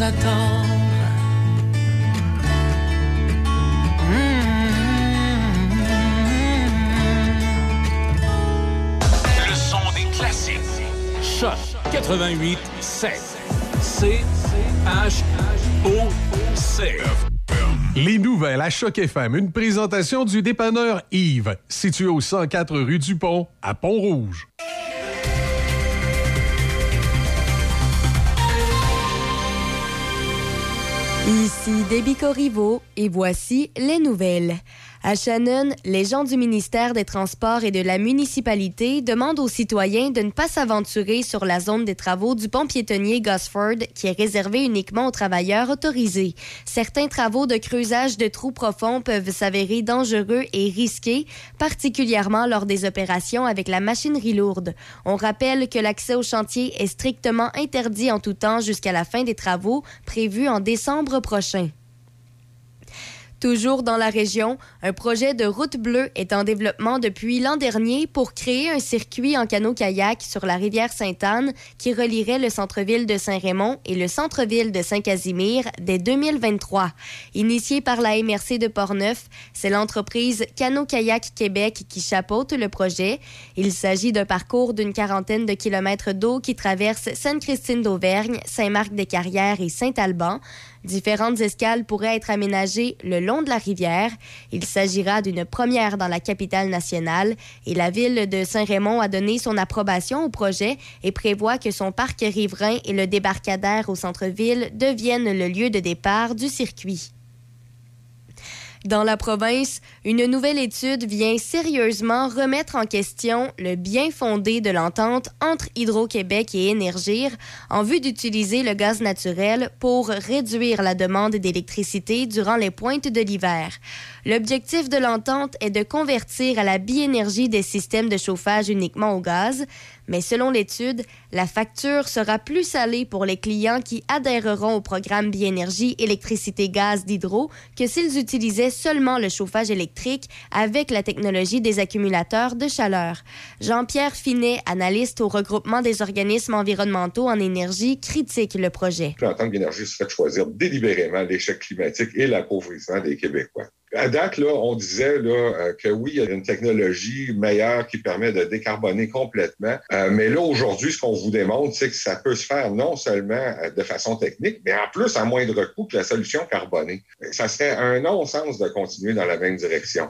sans attendre. Le son des classiques. Choc 88 7. C H O C. Les nouvelles à Choc FM, une présentation du dépanneur Yves, situé au 104 rue du Pont, à Pont-Rouge. Ici Déby Corriveau et voici les nouvelles. À Shannon, les gens du ministère des Transports et de la municipalité demandent aux citoyens de ne pas s'aventurer sur la zone des travaux du pont piétonnier Gosford, qui est réservé uniquement aux travailleurs autorisés. Certains travaux de creusage de trous profonds peuvent s'avérer dangereux et risqués, particulièrement lors des opérations avec la machinerie lourde. On rappelle que l'accès au chantier est strictement interdit en tout temps jusqu'à la fin des travaux prévus en décembre prochain. Toujours dans la région, un projet de route bleue est en développement depuis l'an dernier pour créer un circuit en canot-kayak sur la rivière Sainte-Anne qui relierait le centre-ville de Saint-Raymond et le centre-ville de Saint-Casimir dès 2023. Initié par la MRC de Portneuf, c'est l'entreprise Canot-Kayak Québec qui chapeaute le projet. Il s'agit d'un parcours d'une quarantaine de kilomètres d'eau qui traverse Sainte-Christine d'Auvergne, Saint-Marc-des-Carrières et Saint-Alban. Différentes escales pourraient être aménagées le long de la rivière. Il s'agira d'une première dans la capitale nationale et la ville de Saint-Raymond a donné son approbation au projet et prévoit que son parc riverain et le débarcadère au centre-ville deviennent le lieu de départ du circuit. Dans la province, une nouvelle étude vient sérieusement remettre en question le bien fondé de l'entente entre Hydro-Québec et Énergir en vue d'utiliser le gaz naturel pour réduire la demande d'électricité durant les pointes de l'hiver. L'objectif de l'entente est de convertir à la biénergie des systèmes de chauffage uniquement au gaz, mais selon l'étude, la facture sera plus salée pour les clients qui adhéreront au programme Biénergie électricité-gaz d'Hydro que s'ils utilisaient seulement le chauffage électrique avec la technologie des accumulateurs de chaleur. Jean-Pierre Finet, analyste au regroupement des organismes environnementaux en énergie, critique le projet. L'entente d'énergie se fait choisir délibérément l'échec climatique et l'appauvrissement des Québécois. À date, là, on disait là, euh, que oui, il y a une technologie meilleure qui permet de décarboner complètement. Euh, mais là, aujourd'hui, ce qu'on vous démontre, c'est que ça peut se faire non seulement euh, de façon technique, mais en plus à moindre coût que la solution carbonée. Ça serait un non-sens de continuer dans la même direction.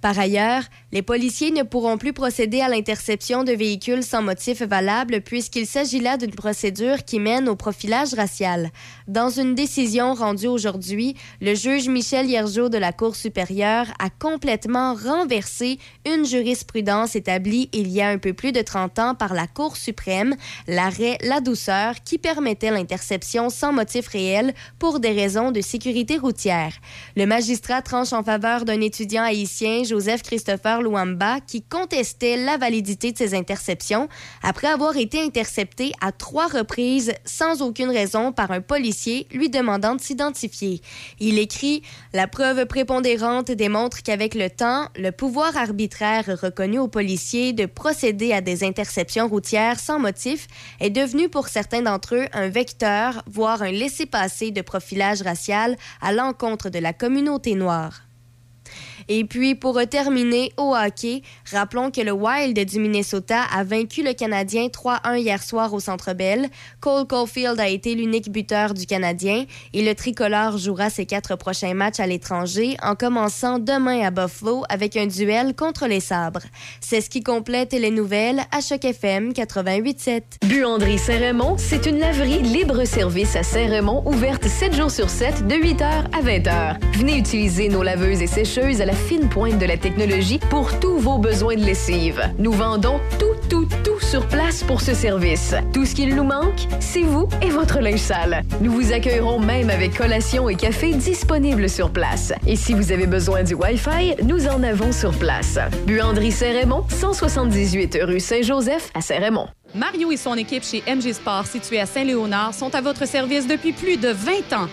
Par ailleurs, les policiers ne pourront plus procéder à l'interception de véhicules sans motif valable puisqu'il s'agit là d'une procédure qui mène au profilage racial. Dans une décision rendue aujourd'hui, le juge Michel Hiergeau de la Cour supérieure a complètement renversé une jurisprudence établie il y a un peu plus de 30 ans par la Cour suprême, l'arrêt La Douceur, qui permettait l'interception sans motif réel pour des raisons de sécurité routière. Le magistrat tranche en faveur d'un étudiant haïtien Joseph Christopher Luamba qui contestait la validité de ces interceptions après avoir été intercepté à trois reprises sans aucune raison par un policier lui demandant de s'identifier. Il écrit La preuve prépondérante démontre qu'avec le temps, le pouvoir arbitraire reconnu aux policiers de procéder à des interceptions routières sans motif est devenu pour certains d'entre eux un vecteur, voire un laissez-passer de profilage racial à l'encontre de la communauté noire. Et puis, pour terminer, au hockey, rappelons que le Wild du Minnesota a vaincu le Canadien 3-1 hier soir au Centre Bell. Cole Caulfield a été l'unique buteur du Canadien et le tricolore jouera ses quatre prochains matchs à l'étranger en commençant demain à Buffalo avec un duel contre les sabres. C'est ce qui complète les nouvelles à Choc FM 88.7. Buanderie Saint-Raymond, c'est une laverie libre-service à Saint-Raymond ouverte 7 jours sur 7 de 8h à 20h. Venez utiliser nos laveuses et sécheuses à la fine pointe de la technologie pour tous vos besoins de lessive. Nous vendons tout, tout, tout sur place pour ce service. Tout ce qu'il nous manque, c'est vous et votre linge sale. Nous vous accueillerons même avec collation et café disponibles sur place. Et si vous avez besoin du Wi-Fi, nous en avons sur place. Buanderie Saint-Raymond, 178 rue Saint-Joseph à Saint-Raymond. Mario et son équipe chez MG Sport, situé à Saint-Léonard, sont à votre service depuis plus de 20 ans.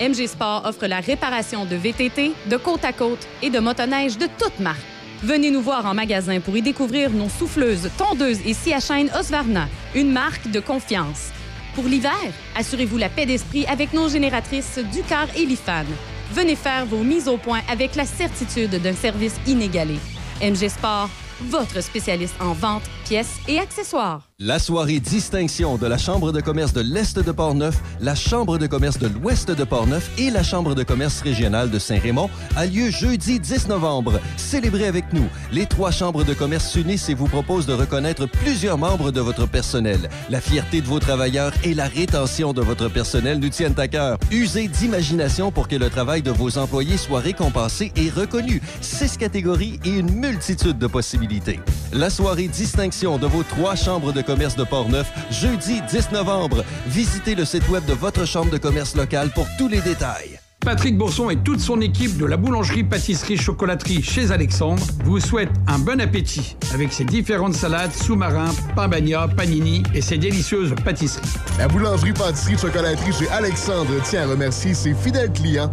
MG Sport offre la réparation de VTT, de côte à côte et de motoneige de toutes marques. Venez nous voir en magasin pour y découvrir nos souffleuses, tondeuses et scie à Osvarna, une marque de confiance. Pour l'hiver, assurez-vous la paix d'esprit avec nos génératrices Ducar et Lifan. Venez faire vos mises au point avec la certitude d'un service inégalé. MG Sport, votre spécialiste en vente, pièces et accessoires. La soirée distinction de la Chambre de commerce de l'Est de Portneuf, la Chambre de commerce de l'Ouest de Portneuf et la Chambre de commerce régionale de Saint-Raymond a lieu jeudi 10 novembre. Célébrez avec nous. Les trois chambres de commerce s'unissent et vous proposent de reconnaître plusieurs membres de votre personnel. La fierté de vos travailleurs et la rétention de votre personnel nous tiennent à cœur. Usez d'imagination pour que le travail de vos employés soit récompensé et reconnu. Six catégories et une multitude de possibilités. La soirée distinction de vos trois chambres de commerce de Portneuf, jeudi 10 novembre. Visitez le site web de votre chambre de commerce locale pour tous les détails. Patrick Bourson et toute son équipe de la boulangerie-pâtisserie-chocolaterie chez Alexandre vous souhaitent un bon appétit avec ses différentes salades, sous-marins, pain bagna, panini et ses délicieuses pâtisseries. La boulangerie-pâtisserie-chocolaterie chez Alexandre tient à remercier ses fidèles clients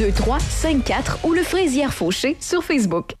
2354 ou le Fraisière Fauché sur Facebook.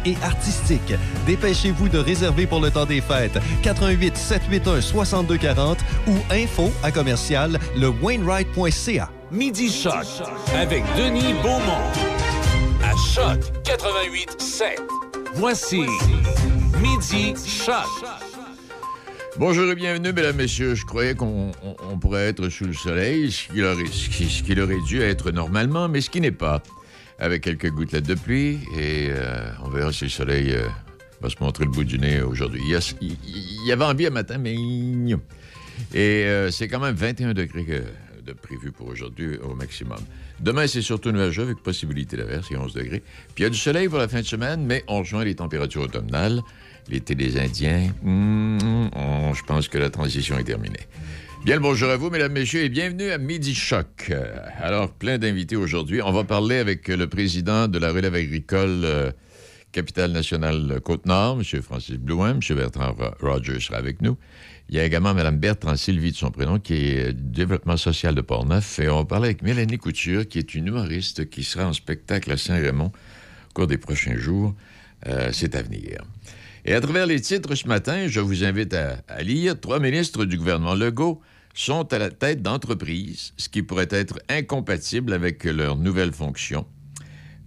et artistique. Dépêchez-vous de réserver pour le temps des fêtes. 88 781 6240 ou info à commercial le Wainwright.ca. Midi Choc avec Denis Beaumont. À Choc 88 7. Voici Midi Choc. Bonjour et bienvenue, mesdames, messieurs. Je croyais qu'on on- on pourrait être sous le soleil, ce qu'il aurait, ce qui- ce aurait dû être normalement, mais ce qui n'est pas. Avec quelques gouttelettes de pluie, et euh, on verra si le soleil euh, va se montrer le bout du nez aujourd'hui. Il y, il- y avait envie un matin, mais... Et euh, c'est quand même 21 degrés que- de prévu pour aujourd'hui au maximum. Demain, c'est surtout nuageux avec possibilité d'averse, c'est 11 degrés. Puis il y a du soleil pour la fin de semaine, mais on rejoint les températures automnales. L'été des Indiens, hmm, on- je pense que la transition est terminée. Bien le bonjour à vous, mesdames, messieurs, et bienvenue à Midi Choc. Euh, Alors, plein d'invités aujourd'hui. On va parler avec le président de la relève agricole euh, Capitale nationale Côte-Nord, M. Francis Blouin, M. Bertrand Ro- Rogers sera avec nous. Il y a également Mme Bertrand Sylvie de son prénom, qui est du développement social de Portneuf. Et on va parler avec Mélanie Couture, qui est une humoriste qui sera en spectacle à Saint-Raymond au cours des prochains jours. Euh, C'est à venir. Et à travers les titres ce matin, je vous invite à, lire trois ministres du gouvernement Legault sont à la tête d'entreprises, ce qui pourrait être incompatible avec leurs nouvelles fonctions.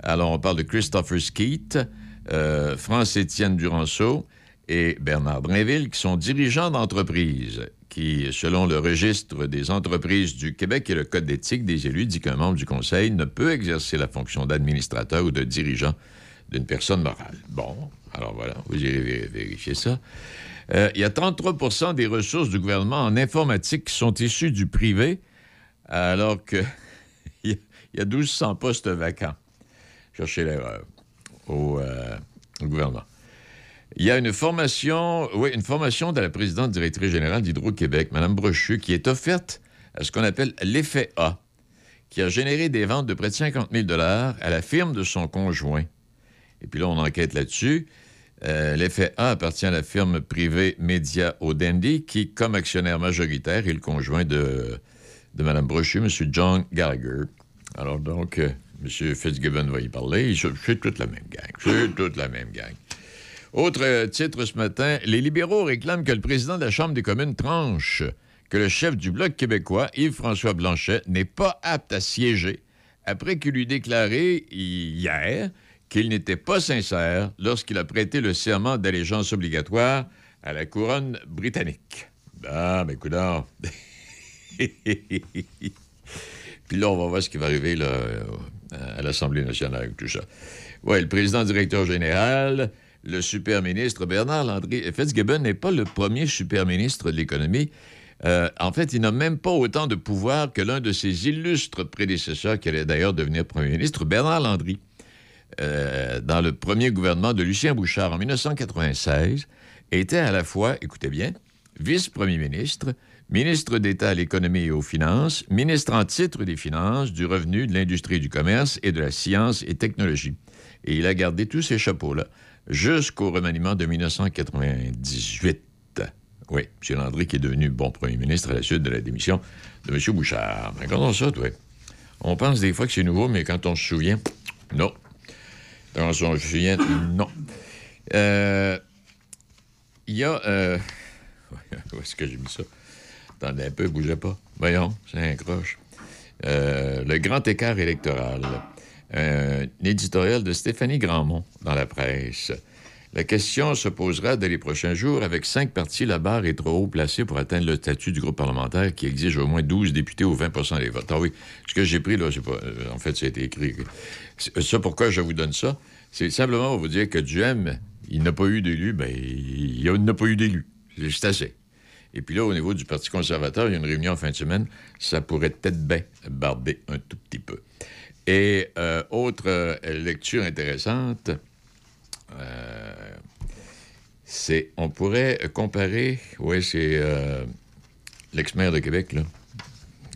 Alors, on parle de Christopher Skeet, euh, France-Étienne Duranceau et Bernard Drinville, qui sont dirigeants d'entreprises, qui, selon le registre des entreprises du Québec et le Code d'éthique des élus, dit qu'un membre du Conseil ne peut exercer la fonction d'administrateur ou de dirigeant d'une personne morale. Bon, alors voilà, vous irez vé- vérifier ça. Euh, il y a 33% des ressources du gouvernement en informatique qui sont issues du privé, alors que il y a- il y a 1200 postes vacants. Cherchez l'erreur au, euh, gouvernement. Il y a une formation, oui, une formation de la présidente directrice générale d'Hydro-Québec, Mme Brochu, qui est offerte à ce qu'on appelle l'effet A, qui a généré des ventes de près de 50 000 à la firme de son conjoint. Et puis là, on enquête là-dessus. Euh, L'effet A appartient à la firme privée Media Odendi, qui, comme actionnaire majoritaire, est le conjoint de, Mme Brochu, M. John Gallagher. Alors donc, euh, M. Fitzgibbon va y parler. C'est toute la même gang. C'est toute la même gang. Autre titre ce matin, les libéraux réclament que le président de la Chambre des communes tranche que le chef du Bloc québécois, Yves-François Blanchet, n'est pas apte à siéger après qu'il eut déclaré hier qu'il n'était pas sincère lorsqu'il a prêté le serment d'allégeance obligatoire à la couronne britannique. Ah, ben, coudard. Puis là, on va voir ce qui va arriver euh, à l'Assemblée nationale avec tout ça. Oui, le président directeur général, le super ministre Bernard Landry. Fitzgibbon n'est pas le premier super ministre de l'économie. Euh, en fait, il n'a même pas autant de pouvoir que l'un de ses illustres prédécesseurs, qui allait d'ailleurs devenir premier ministre, Bernard Landry. Euh, dans le premier gouvernement de Lucien Bouchard en 1996, était à la fois, écoutez bien, vice-premier ministre, ministre d'État à l'économie et aux finances, ministre en titre des finances, du revenu, de l'industrie du commerce et de la science et technologie. Et il a gardé tous ces chapeaux-là jusqu'au remaniement de 1998. Oui, M. Landry qui est devenu bon premier ministre à la suite de la démission de M. Bouchard. Regardons ça, toi. On pense des fois que c'est nouveau, mais quand on se souvient, non. On se souvient, non. Euh, Il y a... Euh... Où est-ce que j'ai mis ça? Attendez un peu, bougez pas. Voyons, c'est un croche. Euh, le grand écart électoral. Un éditorial de Stéphanie Grandmont dans la presse. La question se posera dès les prochains jours. Avec cinq partis, la barre est trop haut placée pour atteindre le statut du groupe parlementaire qui exige au moins 12 députés ou 20% des votes. Ah oui, ce que j'ai pris, là, c'est pas. euh, En fait, ça a été écrit. C'est- Ça, pourquoi je vous donne ça? C'est simplement pour vous dire que Duhem, il n'a pas eu d'élu, ben, il n'a pas eu d'élu. C'est assez. Et puis là, au niveau du Parti conservateur, il y a une réunion en fin de semaine. Ça pourrait peut-être bien barber un tout petit peu. Et euh, autre euh, lecture intéressante, euh, c'est, on pourrait comparer, oui, c'est euh, l'ex-maire de Québec, là.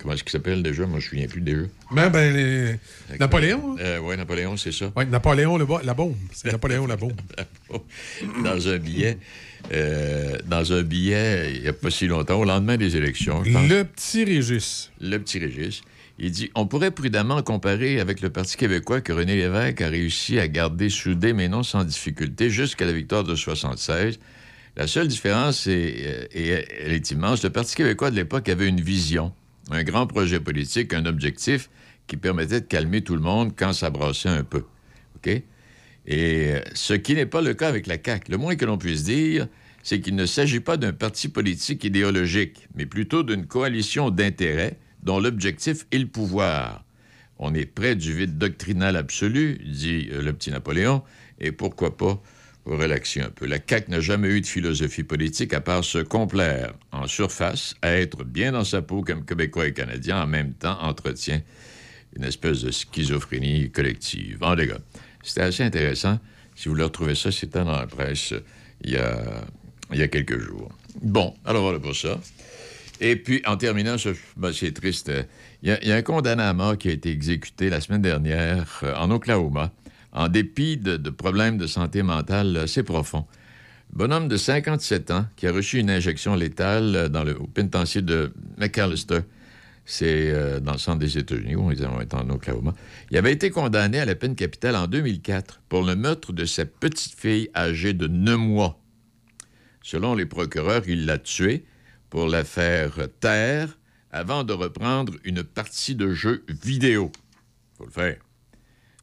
Comment est-ce qu'il s'appelle déjà? Moi, je ne me souviens plus déjà. Ben, ben, les- Napoléon? hein? oui, Napoléon, c'est ça. Oui, Napoléon, le la bombe. C'est Napoléon, la bombe. dans un billet, euh, dans un billet, il n'y a pas si longtemps, au lendemain des élections. je pense. Le petit Régis. Le petit Régis. Il dit On pourrait prudemment comparer avec le Parti québécois que René Lévesque a réussi à garder soudé, mais non sans difficulté, jusqu'à la victoire de 76. La seule différence, est, euh, et elle est immense, le Parti québécois de l'époque avait une vision, un grand projet politique, un objectif qui permettait de calmer tout le monde quand ça brassait un peu. Et euh, ce qui n'est pas le cas avec la CAQ. Le moins que l'on puisse dire, c'est qu'il ne s'agit pas d'un parti politique idéologique, mais plutôt d'une coalition d'intérêts dont l'objectif est le pouvoir. On est près du vide doctrinal absolu, dit euh, le petit Napoléon, et pourquoi pas relaxer un peu. La CAQ n'a jamais eu de philosophie politique à part se complaire en surface, à être bien dans sa peau comme Québécois et Canadiens, en même temps entretient une espèce de schizophrénie collective. En. C'était assez intéressant. Si vous voulez retrouver ça, c'était dans la presse euh, il y a quelques jours. Bon, alors voilà pour ça. Et puis, en terminant, ben, c'est triste. euh, Il y, a, il y a un condamné à mort qui a été exécuté la semaine dernière euh, en Oklahoma, en dépit de, problèmes de santé mentale assez profonds. Bonhomme de 57 ans qui a reçu une injection létale euh, dans le au pénitencier de McAllister. C'est euh, dans le centre des États-Unis, on est en Oklahoma. Il avait été condamné à la peine capitale en 2004 pour le meurtre de sa petite fille âgée de 9 mois. Selon les procureurs, il l'a tuée pour la faire taire avant de reprendre une partie de jeu vidéo. faut le faire.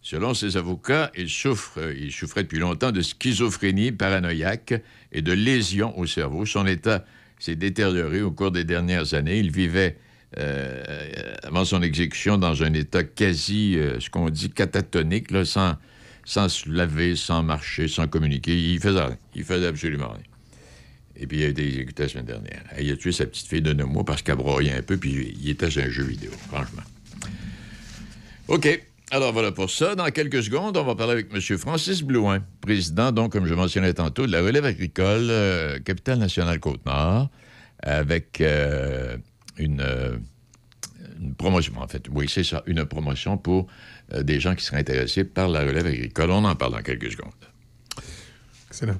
Selon ses avocats, il souffre, il souffrait depuis longtemps de schizophrénie paranoïaque et de lésions au cerveau. Son état s'est détérioré au cours des dernières années. Il vivait euh, avant son exécution dans un état quasi, euh, ce qu'on dit, catatonique, sans, sans se laver, sans marcher, sans communiquer. Il faisait. Il faisait absolument rien. Et puis, il a été exécuté la semaine dernière. Il a tué sa petite fille de 9 mois parce qu'elle broyait un peu, puis il était un jeu vidéo, franchement. OK. Alors, voilà pour ça. Dans quelques secondes, on va parler avec M. Francis Blouin, président, donc, comme je mentionnais tantôt, de la relève agricole, euh, capitale nationale Côte-Nord, avec euh, une, euh, une promotion, en fait. Oui, c'est ça, une promotion pour euh, des gens qui seraient intéressés par la relève agricole. On en parle dans quelques secondes. Excellent.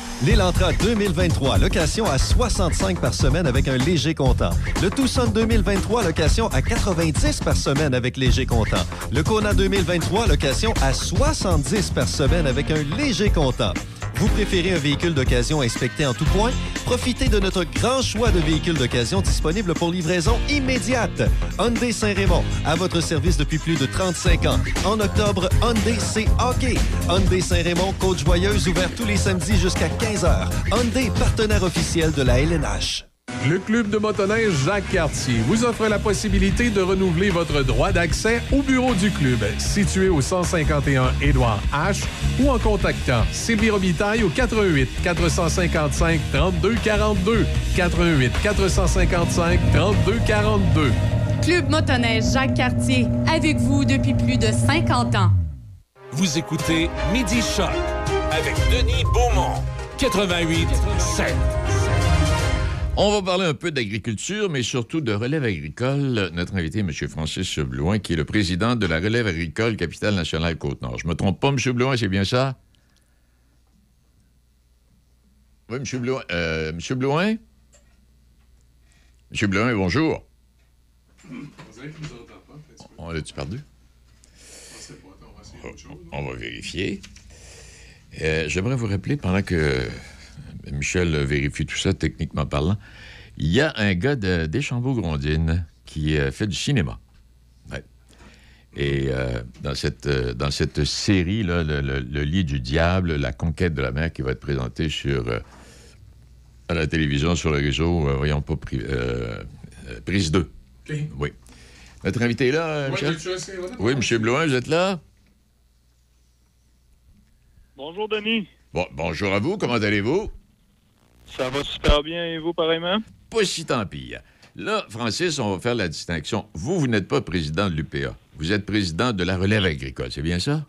L'Elantra 2023, location à 65 par semaine avec un léger comptant. Le Tucson 2023, location à 90 par semaine avec léger comptant. Le Kona 2023, location à 70 par semaine avec un léger comptant. Vous préférez un véhicule d'occasion inspecté en tout point? Profitez de notre grand choix de véhicules d'occasion disponibles pour livraison immédiate. Hyundai Saint-Raymond, à votre service depuis plus de 35 ans. En octobre, Hyundai c'est hockey. Hyundai Saint-Raymond, Côte-Joyeuse, ouvert tous les samedis jusqu'à 15h. Hyundai, partenaire officiel de la LNH. Le club de motoneige Jacques Cartier vous offre la possibilité de renouveler votre droit d'accès au bureau du club, situé au 151 Édouard H, ou en contactant Sylvie Robitaille au 88 455 32 42 88 455 32 42. Club motoneige Jacques Cartier, avec vous depuis plus de 50 ans. Vous écoutez Midi Choc avec Denis Beaumont, 88 7. On va parler un peu d'agriculture, mais surtout de relève agricole. Notre invité, M. Francis Blouin, qui est le président de la relève agricole Capitale nationale Côte-Nord. Je me trompe pas, M. Blouin, c'est bien ça? Oui, M. Blouin. Euh, M. Blouin? M. Blouin, bonjour. On l'a-tu perdu? On va vérifier. Euh, J'aimerais vous rappeler, pendant que Michel vérifie tout ça, techniquement parlant, il y a un gars de Deschambault-Grondines qui euh, fait du cinéma. Ouais. Et euh, dans, cette, dans cette série, là, le, le- Le lit du diable, la conquête de la mer, qui va être présentée sur, à la télévision, sur le réseau, voyons pas, pri- prise 2. Oui. Notre invité est là, Michel? Oui, M. Blouin, vous êtes là? Bonjour, Denis. Bon, bonjour à vous, comment allez-vous? Ça va super bien et vous, pareillement? Pas si tant pire. Là, Francis, on va faire la distinction. Vous, vous n'êtes pas président de l'UPA. Vous êtes président de la relève agricole, c'est bien ça?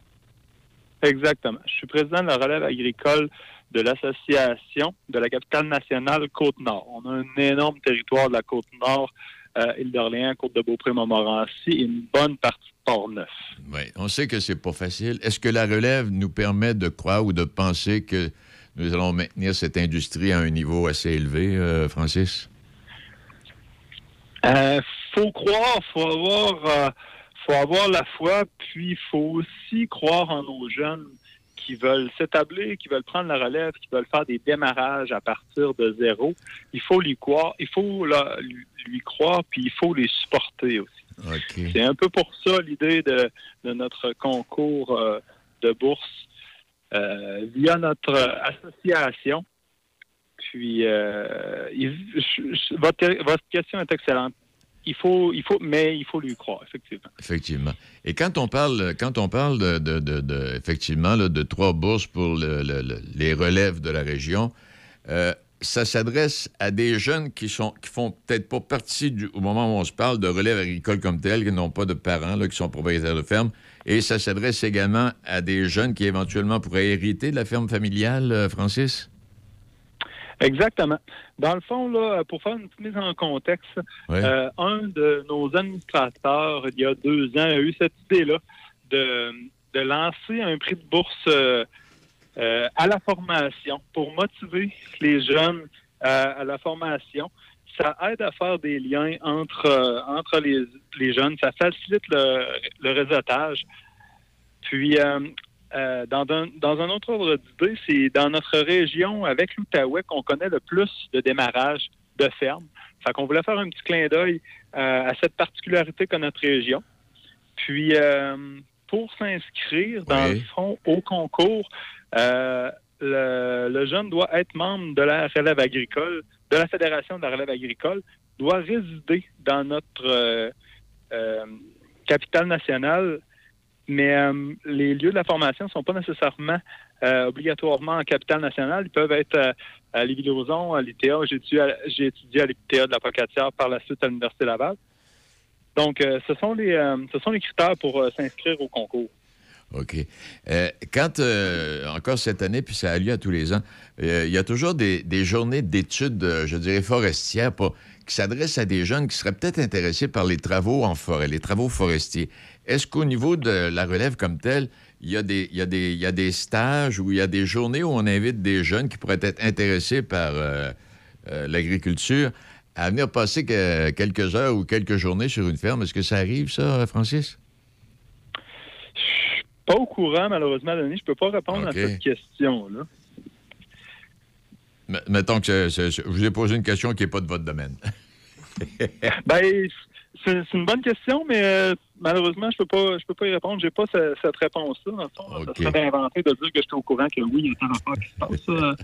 Exactement. Je suis président de la relève agricole de l'association de la capitale nationale Côte-Nord. On a un énorme territoire de la Côte-Nord, euh, île d'Orléans, Côte-de-Beaupré, Montmorency et une bonne partie de Port-Neuf. Oui, on sait que c'est pas facile. Est-ce que la relève nous permet de croire ou de penser que nous allons maintenir cette industrie à un niveau assez élevé, euh, Francis? Euh, faut croire, faut avoir, euh, faut avoir la foi, puis il faut aussi croire en nos jeunes qui veulent s'établir, qui veulent prendre la relève, qui veulent faire des démarrages à partir de zéro. Il faut lui croire, il faut lui croire, puis il faut les supporter aussi. C'est un peu pour ça l'idée de, de notre concours euh, de bourse euh, via notre association. Puis, euh, il- je- je- votre, votre question est excellente. Il faut, il faut, mais il faut lui croire, effectivement. Effectivement. Et quand on parle, quand on parle de, de- de- de- effectivement, là, de trois bourses pour le- le- le- les relèves de la région, ça s'adresse à des jeunes qui sont qui font peut-être pas partie du, au moment où on se parle de relève agricole comme tel, qui n'ont pas de parents, là, qui sont propriétaires de ferme. Et ça s'adresse également à des jeunes qui éventuellement pourraient hériter de la ferme familiale, euh, Francis? Exactement. Dans le fond, là, pour faire une petite mise en contexte, euh, un de nos administrateurs, il y a deux ans, a eu cette idée-là de, de lancer un prix de bourse euh, euh, à la formation pour motiver les jeunes à la formation. Ça aide à faire des liens entre, euh, entre les, les jeunes, ça facilite le, le réseautage. Puis, euh, dans, un, dans un autre ordre d'idée, c'est dans notre région, avec l'Outaouais, qu'on connaît le plus de démarrage de fermes. Fait qu'on voulait faire un petit clin d'œil à cette particularité qu'a notre région. Puis, pour s'inscrire, dans Oui. le fond, au concours, euh, le, jeune doit être membre de la relève agricole, de la Fédération de la relève agricole, doit résider dans notre euh, euh, capitale nationale, mais les lieux de la formation ne sont pas nécessairement obligatoirement en capitale nationale. Ils peuvent être à Lévis-Lauzon, à l'ITA. J'ai étudié, à- l'ITA de la Pocatière par la suite à l'Université Laval. Donc, ce, sont les, critères pour s'inscrire au concours. OK. Euh, quand, euh, encore cette année, puis ça a lieu à tous les ans, euh, il y a toujours des, journées d'études, je dirais, forestières qui s'adressent à des jeunes qui seraient peut-être intéressés par les travaux en forêt, les travaux forestiers. Est-ce qu'au niveau de la relève comme telle, il y, a des, stages ou il y a des journées où on invite des jeunes qui pourraient être intéressés par l'agriculture à venir passer que- quelques heures ou quelques journées sur une ferme? Est-ce que ça arrive, ça, Francis? Pas au courant, malheureusement, Denis. Je peux pas répondre à cette question-là. M- Mettons que je vous ai posé une question qui n'est pas de votre domaine. Ben, c'est une bonne question, mais euh, malheureusement, je peux pas, je peux pas y répondre. J'ai pas ce- cette réponse-là. Dans le fond, ça serait inventé de dire que j'étais au courant que oui, il y a tant d'affaires qui se passent. Euh,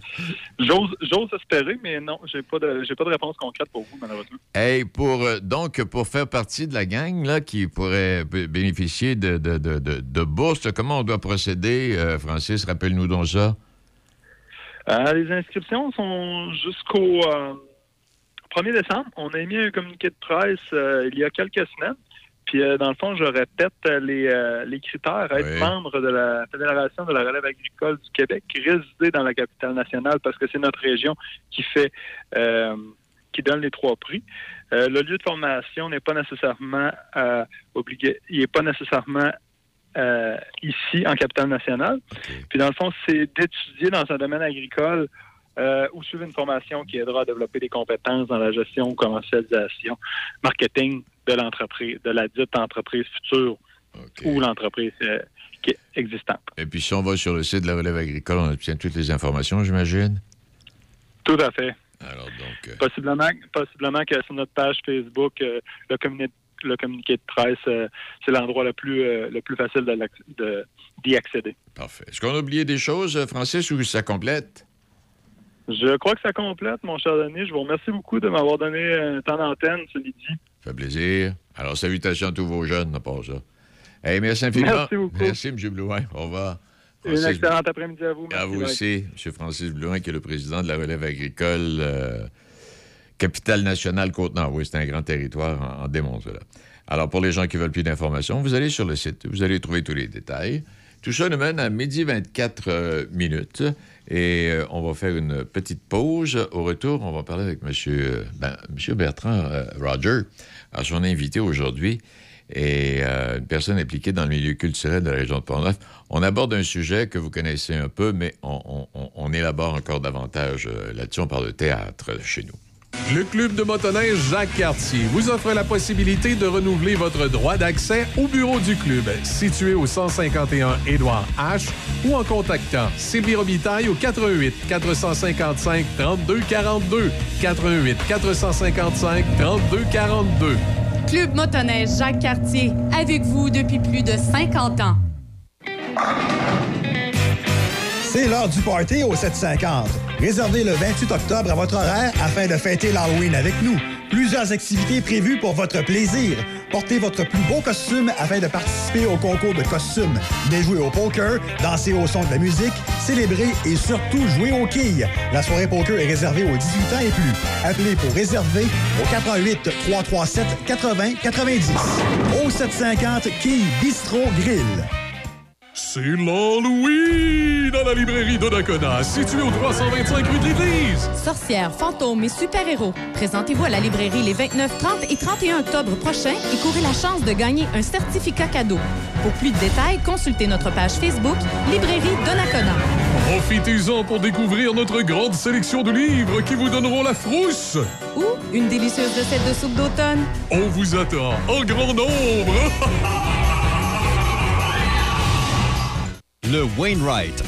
J'ose, j'ose espérer, mais non, j'ai pas de, j'ai pas de réponse concrète pour vous, malheureusement. Hey, pour, euh, donc, pour faire partie de la gang là, qui pourrait bénéficier de, de, de, de- de bourses, comment on doit procéder, euh, Francis? Rappelle-nous donc ça. Euh, les inscriptions sont jusqu'au 1er décembre. On a émis un communiqué de presse euh, il y a quelques semaines. Puis, euh, dans le fond, je répète euh, les, euh, les critères. Être Oui. membre de la Fédération de la relève agricole du Québec, résider dans la capitale nationale parce que c'est notre région qui fait, qui donne les trois prix. Le lieu de formation n'est pas nécessairement obligé, il n'est pas nécessairement ici en capitale nationale. Puis dans le fond, c'est d'étudier dans un domaine agricole euh, ou suivre une formation qui aidera à développer des compétences dans la gestion, commercialisation, marketing de l'entreprise, de la dite entreprise future ou l'entreprise euh, existante. Et puis, si on va sur le site de la relève agricole, on obtient toutes les informations, j'imagine? Tout à fait. Alors, donc. euh, Possiblement, possiblement que sur notre page Facebook, euh, le, communi- le communiqué de presse, euh, c'est l'endroit le plus euh, le plus facile d'y accéder. Parfait. Est-ce qu'on a oublié des choses, Francis, ou ça complète? Je crois que ça complète, mon cher Denis. Je vous remercie beaucoup de m'avoir donné un temps d'antenne ce midi. Ça fait plaisir. Alors, salutations à tous vos jeunes, à part ça. Hey, merci infiniment. Merci beaucoup. Merci, M. Blouin. Au revoir. Une Francis- excellente après-midi à vous. À vous aussi, M. Francis Blouin, qui est le président de la relève agricole euh, capitale nationale Côte-Nord. Oui, c'est un grand territoire en, en démon, cela. Alors, pour les gens qui veulent plus d'informations, vous allez sur le site, vous allez trouver tous les détails. Tout ça nous mène à midi 24 euh, minutes et euh, on va faire une petite pause. Au retour, on va parler avec M. Monsieur, ben, monsieur Bertrand euh, Roger, à son invité aujourd'hui et euh, une personne impliquée dans le milieu culturel de la région de Pont-Neuf. On aborde un sujet que vous connaissez un peu, mais on, on- élabore encore davantage euh, là-dessus. On parle de théâtre euh, chez nous. Le Club de motoneige Jacques Cartier vous offre la possibilité de renouveler votre droit d'accès au bureau du club, situé au 151 Édouard H, ou en contactant Sylvie Robitaille au 88 455 32 42 88 455 32 42. Club motoneige Jacques Cartier, avec vous depuis plus de 50 ans. C'est l'heure du party au 750. Réservez le 28 octobre à votre horaire afin de fêter l'Halloween avec nous. Plusieurs activités prévues pour votre plaisir. Portez votre plus beau costume afin de participer au concours de costumes. Venez jouer au poker, danser au son de la musique, célébrer et surtout jouer aux quilles. La soirée poker est réservée aux 18 ans et plus. Appelez pour réserver au 88 337 80 90. Au 750 Quilles Bistro Grill. C'est l'Halloween à la librairie Donnacona, située au 325 rue de l'Église. Sorcières, fantômes et super-héros. Présentez-vous à la librairie les 29, 30 et 31 octobre prochains et courez la chance de gagner un certificat cadeau. Pour plus de détails, consultez notre page Facebook Librairie Donnacona. Profitez-en pour découvrir notre grande sélection de livres qui vous donneront la frousse. Ou une délicieuse recette de soupe d'automne. On vous attend en grand nombre. Le Wainwright,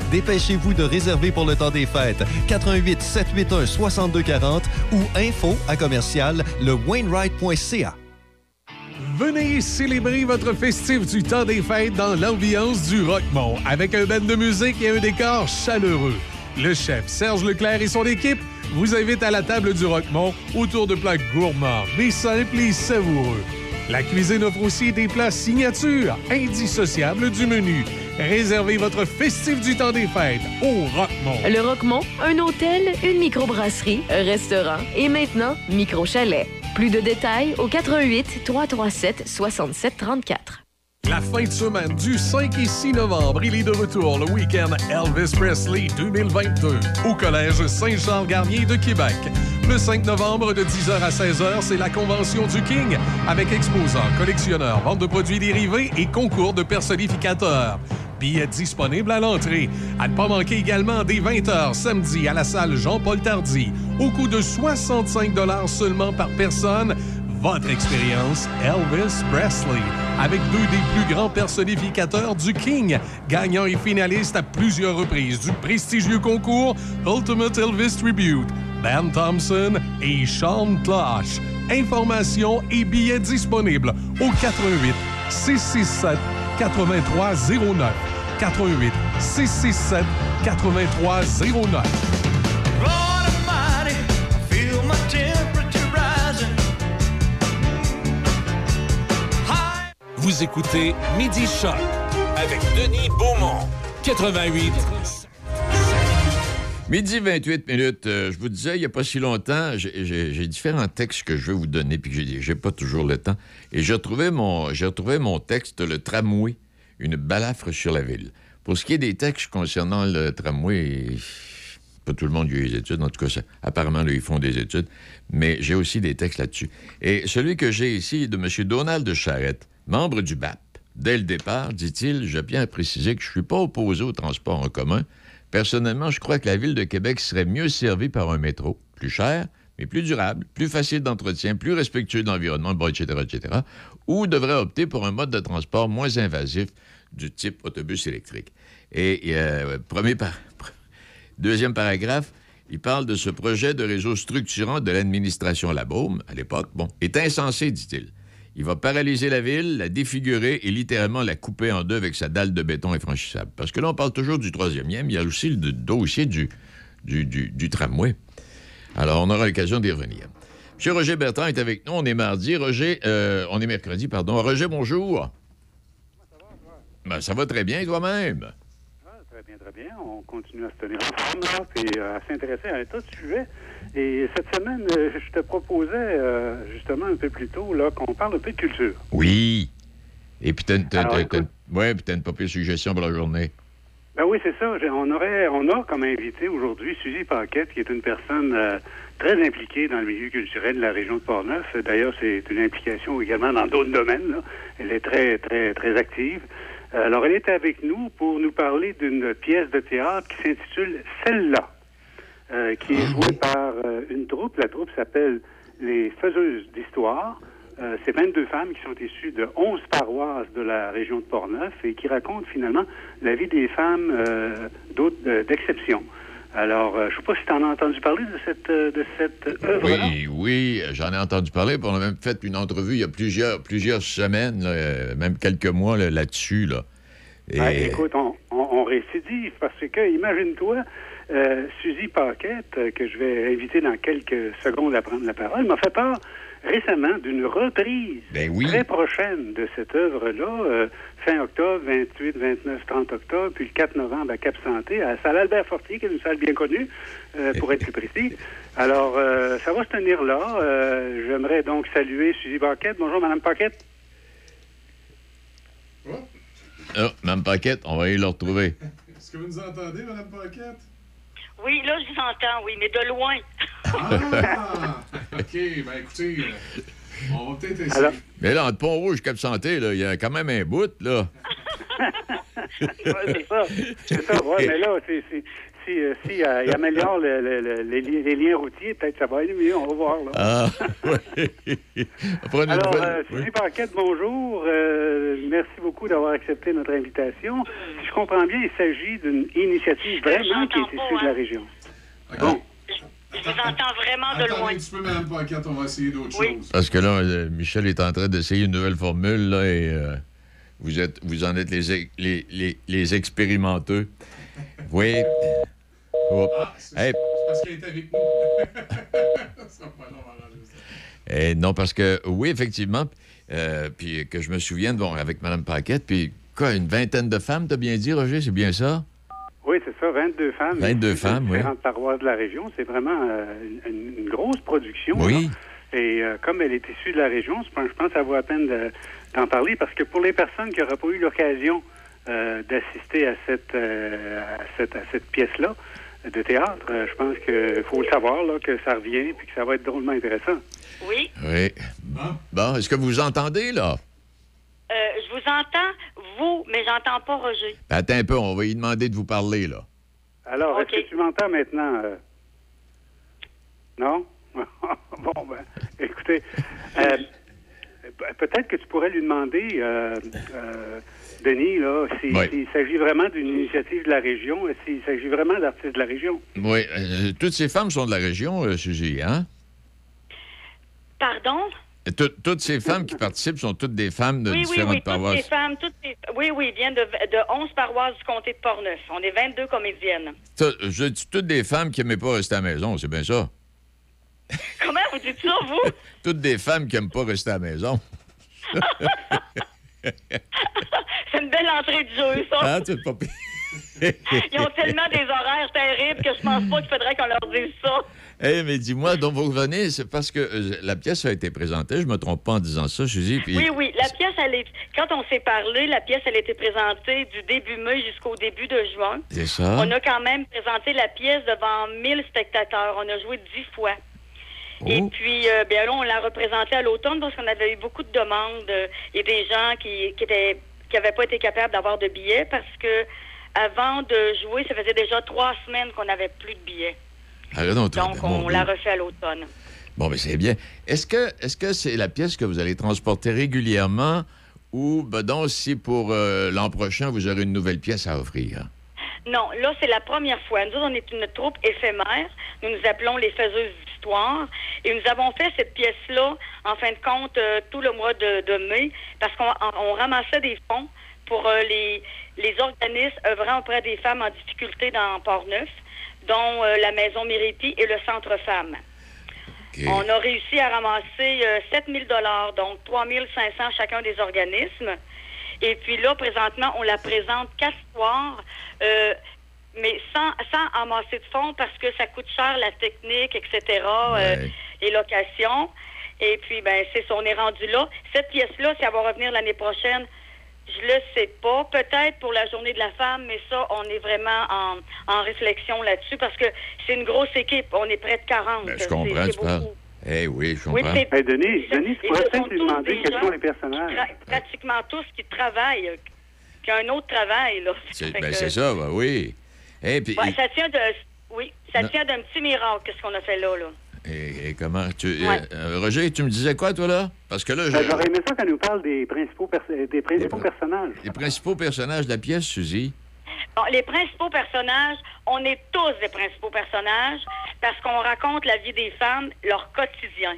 Dépêchez-vous de réserver pour le temps des fêtes. 88 781 6240 ou info à commercial le Wainwright.ca. Venez célébrer votre festif du temps des fêtes dans l'ambiance du Rockmont avec un band de musique et un décor chaleureux. Le chef Serge Leclerc et son équipe vous invitent à la table du Rockmont autour de plats gourmands, mais simples et savoureux. La cuisine offre aussi des plats signatures, indissociables du menu. Réservez votre festif du temps des fêtes au Rockmont. Le Roquemont, un hôtel, une microbrasserie, un restaurant et maintenant micro-chalet. Plus de détails au 88 337 67 34. La fin de semaine du 5 et 6 novembre, il est de retour le week-end Elvis Presley 2022 au Collège Saint-Charles-Garnier de Québec. Le 5 novembre de 10h à 16h, c'est la convention du King avec exposants, collectionneurs, vente de produits dérivés et concours de personnificateurs. Billets disponibles à l'entrée. À ne pas manquer également dès 20h samedi à la salle Jean-Paul Tardy, au coût de 65 seulement par personne votre expérience Elvis Presley avec deux des plus grands personnificateurs du King, gagnant et finaliste à plusieurs reprises du prestigieux concours Ultimate Elvis Tribute, Ben Thompson et Sean Klosh. Informations et billets disponibles au 88 667 8309 88 667 8309. Écoutez Midi Choc avec Denis Beaumont, 88. Midi 28 minutes. Euh, je vous disais, il n'y a pas si longtemps, j'ai- différents textes que je veux vous donner, puis j'ai- j'ai pas toujours le temps. Et j'ai retrouvé mon, retrouvé mon texte, le tramway, une balafre sur la ville. Pour ce qui est des textes concernant le tramway, pas tout le monde y a eu des études, en tout cas, apparemment, là, ils font des études, mais j'ai aussi des textes là-dessus. Et celui que j'ai ici est de M. Donald de Charette, membre du BAP. Dès le départ, dit-il, je tiens à préciser que je ne suis pas opposé au transport en commun. Personnellement, je crois que la Ville de Québec serait mieux servie par un métro, plus cher, mais plus durable, plus facile d'entretien, plus respectueux de l'environnement, etc., etc., ou devrait opter pour un mode de transport moins invasif du type autobus électrique. Et euh, premier deuxième paragraphe, il parle de ce projet de réseau structurant de l'administration Labaume, à l'époque. Bon, est insensé, dit-il. Il va paralyser la ville, la défigurer et littéralement la couper en deux avec sa dalle de béton infranchissable. Parce que là, on parle toujours du troisième il y a aussi le dossier du, du, tramway. Alors, on aura l'occasion d'y revenir. M. Roger Bertrand est avec nous. On est mardi. Roger, euh, on est mercredi, pardon. Roger, bonjour. Ben, ça va très bien, toi-même? Très bien, très bien. On continue à se tenir en forme, là, puis euh, à s'intéresser à un tas de sujets. Et cette semaine, euh, je te proposais, euh, justement, un peu plus tôt, là, qu'on parle un peu de culture. Oui. Et puis, écoute. t'as- ouais, une pas pire suggestion pour la journée. Ben oui, c'est ça. On aurait, on a comme invité aujourd'hui Suzy Paquette, qui est une personne euh, très impliquée dans le milieu culturel de la région de Portneuf. D'ailleurs, c'est une implication également dans d'autres domaines. là. Elle est très, très, très active. Alors, elle est avec nous pour nous parler d'une pièce de théâtre qui s'intitule Celle-là, euh, qui est jouée par euh, une troupe. La troupe s'appelle Les Faiseuses d'Histoire. Euh, c'est 22 femmes qui sont issues de 11 paroisses de la région de Portneuf et qui racontent finalement la vie des femmes euh, d'exception. Alors, je ne sais pas si tu en as entendu parler de cette, de cette œuvre-là. Oui, oui, j'en ai entendu parler. On a même fait une entrevue il y a plusieurs, plusieurs semaines, là, même quelques mois là, là-dessus. Là, Et- Ah, écoute, on, on, on récidive parce que, imagine-toi, euh, Suzy Paquette, euh, que je vais inviter dans quelques secondes à prendre la parole, m'a fait part récemment d'une reprise Ben oui. très prochaine de cette œuvre-là, euh, fin octobre, 28, 29, 30 octobre, puis le 4 novembre à Cap Santé, à la salle Albert Fortier, qui est une salle bien connue, euh, pour être plus précis. Alors, euh, ça va se tenir là. Euh, J'aimerais donc saluer Suzy Paquette. Bonjour, Madame Paquette. Oh, Mme Paquette, on va aller le retrouver. Est-ce que vous nous entendez, Mme Paquette? Oui, là, je vous entends, oui, mais de loin. Ah! OK, ben écoutez, euh, on va peut-être essayer. Mais là, entre Pont-Rouge et Cap-Santé, là, il y a quand même un bout, là. Ouais, c'est ça. C'est ça. Ouais, mais là, c'est- si, euh, si euh, il améliore le- le- le- les, li- les liens routiers, peut-être ça va aller mieux. On va voir. Là. Ah, oui. Alors, euh, Suzy Paquette, bonjour. Euh, merci beaucoup d'avoir accepté notre invitation. Si je comprends bien, il s'agit d'une initiative vraiment qui est issue de la région. Bon. Je vous entends vraiment de loin. un petit peu, Mme Paquette, on va essayer d'autres choses. Parce que là, Michel est en train d'essayer une nouvelle formule, là, et euh, vous, êtes, vous en êtes les, les, les, les expérimenteux. Oui. Oh. Hey, C'est parce qu'elle est avec nous. Ça pas long, eh, non, parce que, oui, effectivement, euh, puis que je me souvienne, bon, avec Mme Paquette, puis quoi, une vingtaine de femmes, t'as bien dit, Roger, c'est bien ça? Oui, c'est ça, 22 femmes. 22 issues de femmes, oui. Différentes paroisses de la région. C'est vraiment euh, une, une grosse production. Oui. là. Et euh, comme elle est issue de la région, je pense, je pense que ça vaut la peine de- d'en parler parce que pour les personnes qui n'auraient pas eu l'occasion euh, d'assister à cette, euh, à cette, à cette pièce-là de théâtre, euh, je pense qu'il faut le savoir là, que ça revient puis que ça va être drôlement intéressant. Oui, Oui. Bon, est-ce que vous entendez, là? euh, je vous entends, vous, mais j'entends pas Roger. Ben, Attends un peu, on va lui demander de vous parler, là. Alors, est-ce que tu m'entends maintenant? euh? Non? bon, ben, écoutez, euh, pe- peut-être que tu pourrais lui demander, euh, euh, Denis, là, Oui. s'il s'agit vraiment d'une initiative de la région, euh, s'il s'agit vraiment d'artistes de la région. Oui, euh, toutes ces femmes sont de la région, euh, Suzy, hein? Pardon? Tout- toutes ces femmes qui participent sont toutes des femmes de oui, oui, différentes oui, toutes les femmes, toutes les... Oui, oui, ils viennent de, de 11 paroisses du comté de Portneuf. On est 22 comédiennes. Tout- Je dis toutes des femmes qui n'aimaient pas rester à la maison, c'est bien ça. Comment vous dites ça, vous? Toutes des femmes qui n'aiment pas rester à la maison. C'est une belle entrée de jeu, ça. Ah, tu pas. Ils ont tellement des horaires terribles que je pense pas qu'il faudrait qu'on leur dise ça. Eh, mais dis-moi, donc vous revenez, c'est parce que euh, la pièce a été présentée, je me trompe pas en disant ça, Suzy. Puis... Oui, oui. La pièce, elle est... quand on s'est parlé, la pièce, elle a été présentée du début mai jusqu'au début de juin. C'est ça. On a quand même présenté la pièce devant 1000 spectateurs. On a joué dix fois. Et Oh. puis, euh, bien là, on l'a représenté à l'automne parce qu'on avait eu beaucoup de demandes et des gens qui qui étaient qui n'avaient pas été capables d'avoir de billets parce que avant de jouer, ça faisait déjà trois semaines qu'on n'avait plus de billets. Ah, non, Donc, on l'a refait à l'automne. Bon, mais c'est bien. Est-ce que est-ce que c'est la pièce que vous allez transporter régulièrement ou, ben donc, si pour euh, l'an prochain, vous aurez une nouvelle pièce à offrir? Non, là, c'est la première fois. Nous, on est une troupe éphémère. Nous nous appelons les faiseuses Et nous avons fait cette pièce-là, en fin de compte, euh, tout le mois de, de mai, parce qu'on on ramassait des fonds pour euh, les, les organismes œuvrant auprès des femmes en difficulté dans Port-Neuf, dont euh, la Maison Mériti et le Centre Femmes. On a réussi à ramasser euh, 7 000 donc 3 500 chacun des organismes. Et puis là, présentement, on la présente quatre soirs, euh, mais sans, sans amasser de fonds parce que ça coûte cher la technique, etc., euh, les locations. Et puis, ben, c'est ça, on est rendu là. Cette pièce-là, si elle va revenir l'année prochaine, je le sais pas. Peut-être pour la journée de la femme, mais ça, on est vraiment en, en réflexion là-dessus parce que c'est une grosse équipe. On est près de 40. Ben, je comprends, c'est tu parles. Eh oui, je Oui, comprends. c'est- Hey, Denis, Denis, tu pourrais ce peut-être demander quels sont les qui personnages. tra- pratiquement tous qui travaillent, euh, qui ont un autre travail. Là. C'est ben, que- c'est ça, ben oui. Et puis, Ouais, ça tient de. Oui, ça Non. tient d'un petit miracle, qu'est-ce qu'on a fait là, là. et, et comment tu. Ouais. euh, Roger, tu me disais quoi, toi, là? Parce que là, je- Ben, J'aurais aimé ça qu'elle nous parle des principaux, perso- des principaux personnages. les principaux personnages de la pièce, Suzy. Bon, les principaux personnages, on est tous des principaux personnages parce qu'on raconte la vie des femmes, leur quotidien.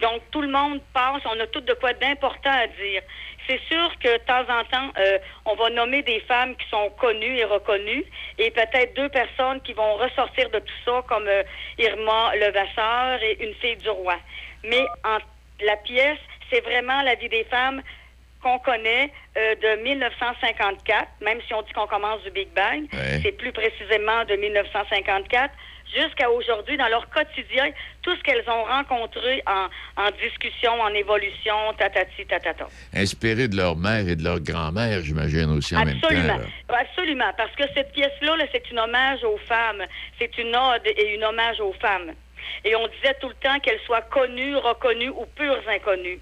Donc, tout le monde passe, on a tout de quoi d'important à dire. C'est sûr que de temps en temps, euh, on va nommer des femmes qui sont connues et reconnues et peut-être deux personnes qui vont ressortir de tout ça, comme euh, Irma Levasseur et une fille du roi. Mais en, la pièce, c'est vraiment la vie des femmes qu'on connaît euh, de 1954, même si on dit qu'on commence du Big Bang, Ouais. c'est plus précisément de 1954 jusqu'à aujourd'hui dans leur quotidien, tout ce qu'elles ont rencontré en, en discussion, en évolution, tatati, tatata. Inspiré de leur mère et de leur grand-mère, j'imagine aussi en même Absolument. temps. là. Absolument. Parce que cette pièce-là, là, c'est une hommage aux femmes. C'est une ode et une hommage aux femmes. Et on disait tout le temps qu'elles soient connues, reconnues ou pures inconnues.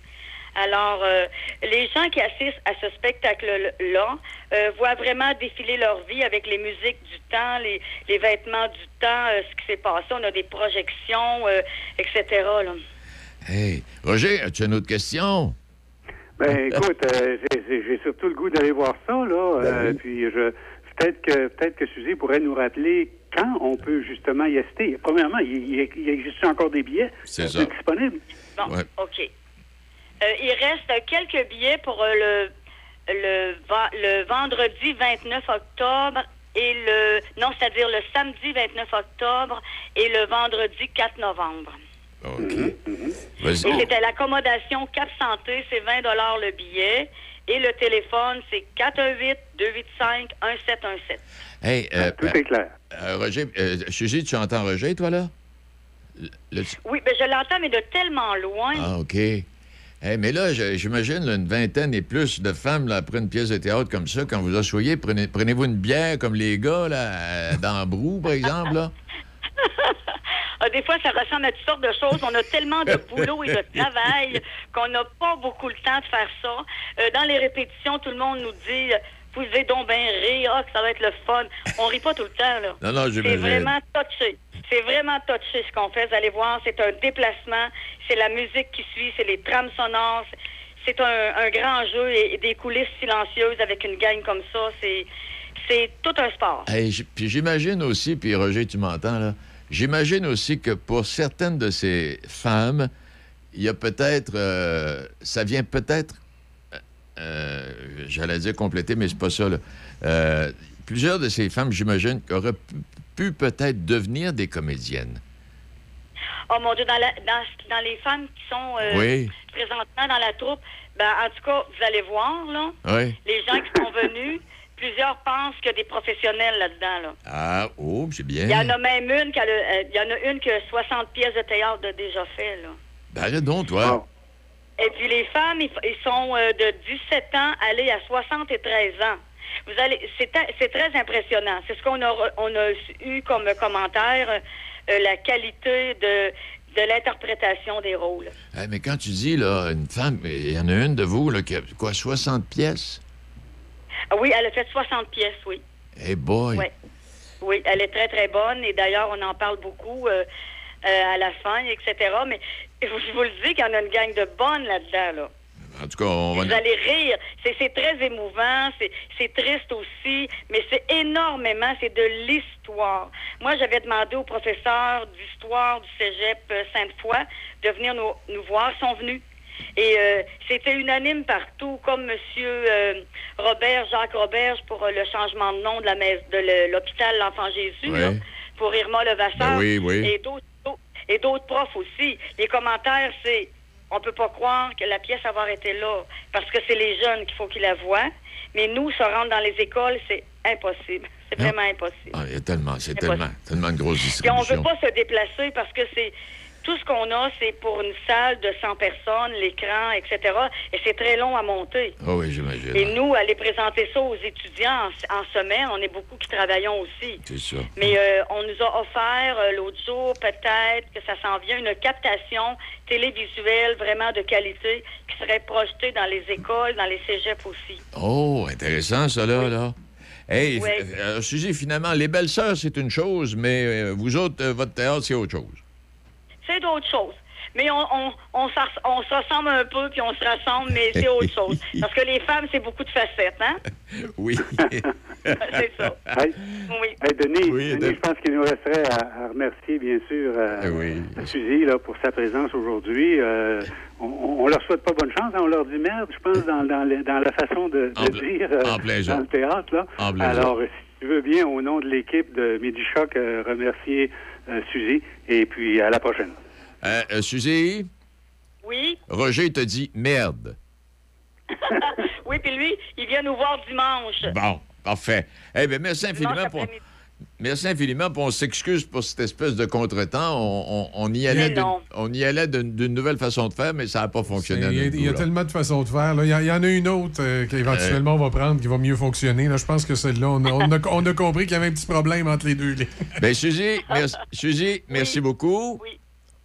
Alors, euh, les gens qui assistent à ce spectacle-là euh, voient vraiment défiler leur vie avec les musiques du temps, les, les vêtements du temps, euh, ce qui s'est passé. On a des projections, euh, etc. là. Hey, Roger, as-tu une autre question? Ben écoute, euh, j'ai- surtout le goût d'aller voir ça, là. euh, Puis je peut-être que peut-être que Suzy pourrait nous rappeler quand on peut justement y assister. Premièrement, il, il- existe encore des billets C'est ça. Bon, disponibles. OK. Euh, il reste quelques billets pour euh, le, le, le vendredi 29 octobre et le... Non, c'est-à-dire le samedi 29 octobre et le vendredi 4 novembre. OK. Et Vas-y. c'était l'accommodation Cap Santé, c'est 20 le billet. Et le téléphone, c'est 418-285-1717. Hey, euh, Tout est clair. euh, Roger, euh, Suzy, tu entends Roger, toi, là? Le- le- Oui, ben je l'entends, mais de tellement loin. Ah, OK. Hey, mais là, j'imagine une vingtaine et plus de femmes, là, après une pièce de théâtre comme ça, quand vous asseyez, prenez, prenez-vous une bière comme les gars, là, euh, dans Brou, par exemple, là? Ah, des fois, ça ressemble à toutes sortes de choses. On a tellement de boulot et de travail qu'on n'a pas beaucoup le temps de faire ça. Euh, dans les répétitions, tout le monde nous dit Vous devez donc bien rire, ah, que ça va être le fun. On rit pas tout le temps, là. Non, non, C'est j'imagine. vraiment touché. C'est vraiment touché ce qu'on fait. Vous allez voir, c'est un déplacement. C'est la musique qui suit, c'est les trames sonores. C'est un, grand jeu et, des coulisses silencieuses avec une gang comme ça. C'est, tout un sport. Hey, puis j'imagine aussi, puis Roger, tu m'entends, là? J'imagine aussi que pour certaines de ces femmes, il y a peut-être. euh, ça vient peut-être. euh, euh, J'allais dire compléter, mais c'est pas ça, là. Plusieurs de ces femmes, j'imagine, auraient pu, peut-être devenir des comédiennes. Oh mon Dieu, dans, la- dans, dans les femmes qui sont euh, Oui. présentement dans la troupe, ben, en tout cas, vous allez voir, là, Oui. les gens qui sont venus, plusieurs pensent qu'il y a des professionnels là-dedans. Là. Ah, oh, c'est bien. Il y en a même une qui a, le- euh, il y en a une qui a 60 pièces de théâtre de déjà fait. Là. Ben, arrête donc, toi. Et puis les femmes, ils, ils sont euh, de 17 ans allées à 73 ans. Vous allez, c'est très impressionnant. C'est ce qu'on a, on a eu comme commentaire, euh, la qualité de, de l'interprétation des rôles. Hey, mais quand tu dis, là, une femme, il y en a une de vous, là, qui a quoi, 60 pièces? Ah oui, elle a fait 60 pièces, oui. Hey boy! Oui. Oui, elle est très, très bonne. Et d'ailleurs, on en parle beaucoup euh, euh, à la fin, etc. Mais je vous le dis qu'il y en a une gang de bonnes là-dedans, là. En tout cas, on va... Vous allez rire. C'est très émouvant, c'est- c'est triste aussi, mais c'est énormément, c'est de l'histoire. Moi, j'avais demandé aux professeurs d'histoire du cégep euh, Sainte-Foy de venir nous, nous voir. Ils sont venus. Et euh, c'était unanime partout, comme Monsieur euh, Robert, Jacques Roberge, pour euh, le changement de nom de la de l'hôpital L'Enfant Jésus, Ouais. là, pour Irma Levasseur. Ben oui, oui. Et d'autres et d'autres profs aussi. Les commentaires, c'est on peut pas croire que la pièce avoir été là parce que c'est les jeunes qu'il faut qu'ils la voient. Mais nous, se rendre dans les écoles, c'est impossible. C'est vraiment impossible. Ah, il y a tellement, c'est tellement, tellement de grosses Et on distributions. veut pas se déplacer parce que c'est tout ce qu'on a, c'est pour une salle de 100 personnes, l'écran, etc. Et c'est très long à monter. Ah oui, j'imagine. Et nous, aller présenter ça aux étudiants en, en semaine, on est beaucoup qui travaillons aussi. C'est ça. Mais euh, on nous a offert euh, l'autre jour, peut-être que ça s'en vient, une captation télévisuelle vraiment de qualité qui serait projetée dans les écoles, dans les cégeps aussi. Oh, intéressant, ça, là, là. Hey, Oui. euh, Suzy, finalement, les belles-sœurs, c'est une chose, mais euh, vous autres, votre théâtre, c'est autre chose. C'est d'autres choses. Mais on, on, on, s'ar- on se ressemble un peu, puis on se rassemble, mais c'est autre chose. Parce que les femmes, c'est beaucoup de facettes, hein? Oui. c'est ça. Hey, Oui. hey, Denis, Oui, Denis, je pense qu'il nous resterait à, à remercier, bien sûr, euh, Suzy là, pour sa présence aujourd'hui. Euh, on, on leur souhaite pas bonne chance, hein, on leur dit merde, je pense, dans, dans, la façon de, dire euh, dans le théâtre. Là. Alors, si tu veux bien, au nom de l'équipe de Midi Choc, euh, remercier Suzy, et puis à la prochaine. Euh, euh, Suzy, Oui? Roger te dit merde. Oui, puis lui, il vient nous voir dimanche. Bon, parfait. Eh bien, merci infiniment Dimanche pour... Merci infiniment, puis on s'excuse pour cette espèce de contretemps. On, on- on y allait d'une- non. on y allait d'une d'une nouvelle façon de faire, mais ça n'a pas fonctionné. Il y a, y tellement de façons de faire. Il y, en a une autre euh, qu'éventuellement on va prendre qui va mieux fonctionner. Là, je pense que celle-là, on, a- on compris qu'il y avait un petit problème entre les deux. Ben, Suzy, merci, Suzy, merci beaucoup. Oui.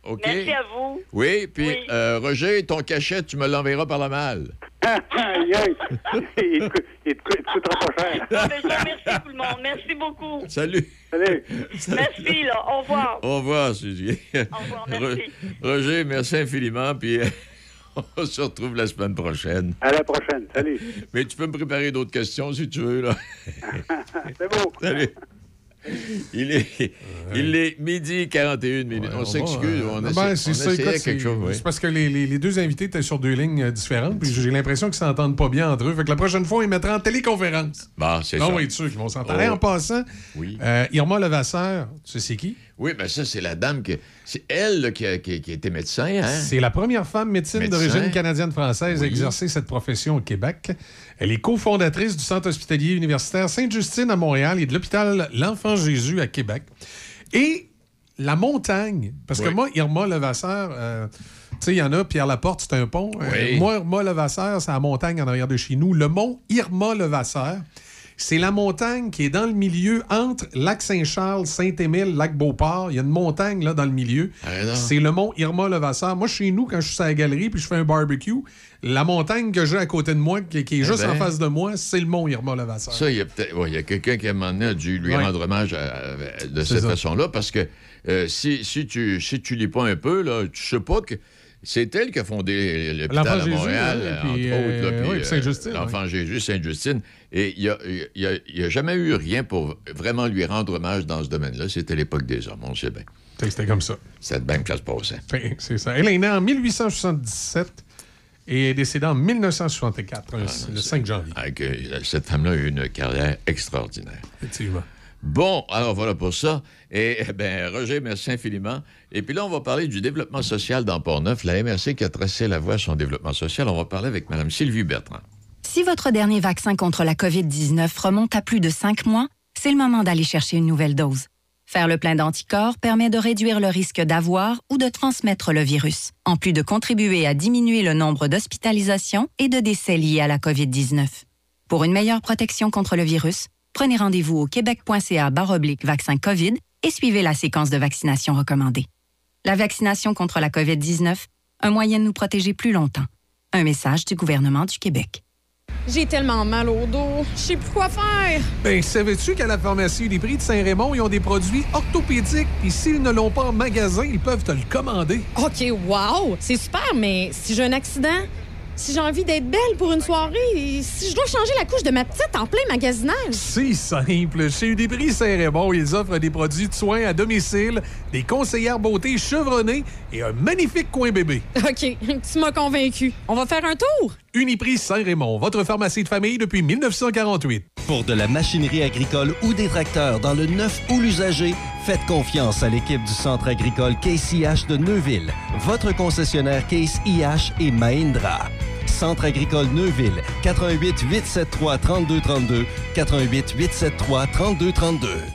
OK. Merci à vous. Oui, puis Oui. euh, Roger, ton cachet, tu me l'enverras par la malle. Il te coûtera pas cher. Remercie tout le monde. Merci beaucoup. Salut. Salut. Merci, là. Au revoir. Au revoir, Suzy. Au revoir, merci. Roger, merci infiniment, puis on se retrouve la semaine prochaine. À la prochaine. Salut. Mais tu peux me préparer d'autres questions si tu veux, là. C'est beau. Salut. Il est, il est midi 41 minutes. on s'excuse. Euh, on ben, essaie, c'est essayait quelque chose. parce que les, les- les deux invités étaient sur deux lignes euh, différentes, puis j'ai l'impression qu'ils s'entendent pas bien entre eux. Fait que la prochaine fois, ils mettraient en téléconférence. Bon, c'est non, ça. oui, sûr qu'ils vont s'entendre. Oh. En passant, Oui. euh, Irma Levasseur, tu sais c'est qui? Oui, mais ça, c'est la dame que. C'est elle là, qui, a, qui, qui était médecin, hein? C'est la première femme médecine Médecin. d'origine canadienne-française à exercer cette profession au Québec. Elle est cofondatrice du Centre hospitalier universitaire Sainte-Justine à Montréal et de l'hôpital L'Enfant Jésus à Québec. Et la montagne, parce que moi, Irma Levasseur, euh, tu sais, il y en a, Pierre Laporte, c'est un pont. Euh, moi, Irma Levasseur, c'est la montagne en arrière de chez nous. Le mont Irma Levasseur, c'est la montagne qui est dans le milieu entre Lac-Saint-Charles, Saint-Émile, Lac-Beauport. Il y a une montagne là dans le milieu. Ah. C'est le mont Irma Levasseur. Moi, chez nous, quand je suis à la galerie puis je fais un barbecue, la montagne que j'ai à côté de moi, qui, qui est Eh juste ben. en face de moi, c'est le mont Irma Levasseur. Ça, il y a peut-être. ouais, il y a quelqu'un qui à un moment donné a dû lui Ouais. rendre hommage à- à- de cette façon-là, parce que euh, si, si tu si tu lis pas un peu, là, tu sais pas que. C'est elle qui a fondé l'hôpital à Montréal, entre puis, autres. là, euh, puis, puis Sainte-Justine, L'Enfant Jésus, Sainte-Justine. Et il n'y a, y a- il y a jamais eu rien pour vraiment lui rendre hommage dans ce domaine-là. C'était l'époque des hommes, on sait bien. C'était comme ça. C'était bien que ça se passait. C'est ça. Elle est née en 1877 et est décédée en 1964, un- le 5 janvier. Ah, que cette femme-là a eu une carrière extraordinaire. Effectivement. Bon, alors voilà pour ça. Et eh ben, Roger, merci infiniment. Et puis là, on va parler du développement social dans Port-Neuf. La MRC qui a tracé la voie à son développement social. On va parler avec Mme Sylvie Bertrand. Si votre dernier vaccin contre la COVID-19 remonte à plus de cinq mois, c'est le moment d'aller chercher une nouvelle dose. Faire le plein d'anticorps permet de réduire le risque d'avoir ou de transmettre le virus, en plus de contribuer à diminuer le nombre d'hospitalisations et de décès liés à la COVID-19. Pour une meilleure protection contre le virus, prenez rendez-vous au québec.ca baroblique vaccin COVID et suivez la séquence de vaccination recommandée. La vaccination contre la COVID-19, un moyen de nous protéger plus longtemps. Un message du gouvernement du Québec. J'ai tellement mal au dos. Je sais plus quoi faire. Ben, savais-tu qu'à la pharmacie des prix de Saint-Raymond, ils ont des produits orthopédiques, puis s'ils ne l'ont pas en magasin, ils peuvent te le commander. OK, wow! C'est super, mais si j'ai un accident, si j'ai envie d'être belle pour une soirée, si je dois changer la couche de ma petite en plein magasinage. C'est simple. Chez Uniprix Saint-Raymond, ils offrent des produits de soins à domicile, des conseillères beauté chevronnées et un magnifique coin bébé. OK, tu m'as convaincu. On va faire un tour? Uniprix Saint-Raymond, votre pharmacie de famille depuis 1948. Pour de la machinerie agricole ou des tracteurs dans le neuf ou l'usager, faites confiance à l'équipe du Centre agricole Case IH de Neuville, votre concessionnaire Case IH et Mahindra. Centre agricole Neuville, 88 873 3232, 88 873 3232.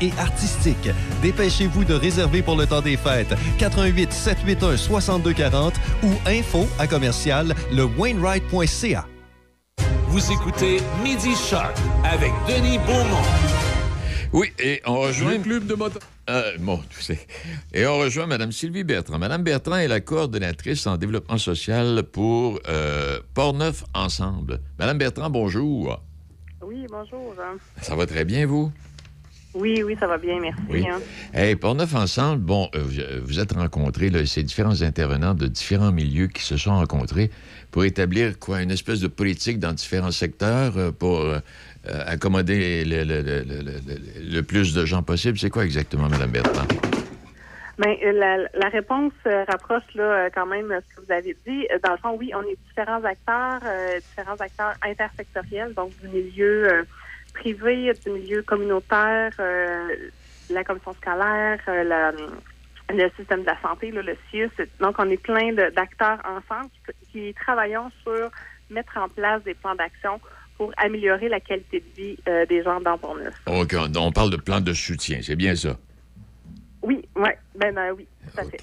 et artistique. Dépêchez-vous de réserver pour le temps des fêtes. 88 781 6240 ou info à commercial le Wainwright.ca. Vous écoutez Midi Shark avec Denis Beaumont. Oui, et on rejoint. Le club de moto. Euh, bon, tu sais. Et on rejoint Mme Sylvie Bertrand. Mme Bertrand est la coordonnatrice en développement social pour euh, Port-Neuf Ensemble. Mme Bertrand, bonjour. Oui, bonjour. Ça va très bien, vous? Oui, oui, ça va bien, merci. Oui. hein. Hey, Portneuf Ensemble, bon, euh, vous- euh, vous êtes rencontrés, là, ces différents intervenants de différents milieux qui se sont rencontrés pour établir quoi, une espèce de politique dans différents secteurs euh, pour euh, accommoder le, le- le- le- le- le plus de gens possible. C'est quoi exactement, Mme Bertrand? Euh, la, la réponse rapproche là, quand même ce que vous avez dit. Dans le fond, oui, on est différents acteurs, différents acteurs intersectoriels, donc du milieu euh, privé, du milieu communautaire, euh, la commission scolaire, euh, la- le système de la santé, là, le CIUS. Donc, on est plein d'acteurs ensemble qui, qui travaillons sur mettre en place des plans d'action pour améliorer la qualité de vie euh, des gens dans Bourneuf. OK, on, on parle de plan de soutien, c'est bien ça? Oui, ouais, ben, euh, oui, tout à fait.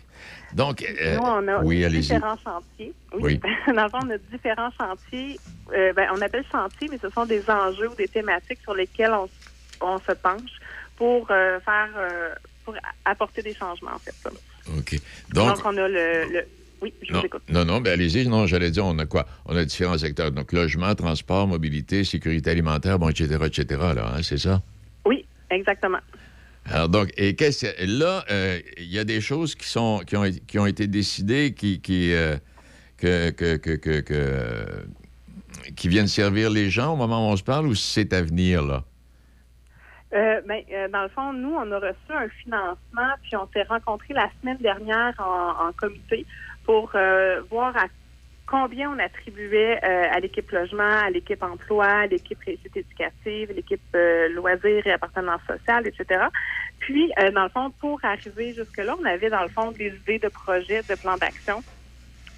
Donc, euh, Nous, on a oui, différents chantiers. Oui. Dans le fond, on a différents chantiers. Euh, ben, on appelle chantiers, mais ce sont des enjeux ou des thématiques sur lesquelles on, se penche pour euh, faire, euh, pour apporter des changements, en fait. OK. Donc, Donc, on a le, le- oui, je non, vous écoute. non, non, ben allez-y. Non, j'allais dire, on a quoi? On a différents secteurs. Donc, logement, transport, mobilité, sécurité alimentaire, bon, etc., etc., là, hein, c'est ça? Oui, exactement. Alors donc, et là, euh, il y a des choses qui sont qui ont, été décidées, qui, qui euh, qui viennent servir les gens au moment où on se parle, ou c'est à venir là? Euh, ben, euh, dans le fond, nous, on a reçu un financement, puis on s'est rencontrés la semaine dernière en, comité pour voir à combien on attribuait euh, à l'équipe logement, à l'équipe emploi, à l'équipe réussite éducative, l'équipe euh, loisirs et appartenance sociale, etc. Puis, euh, dans le fond, pour arriver jusque-là, on avait, dans le fond, des idées de projets, de plans d'action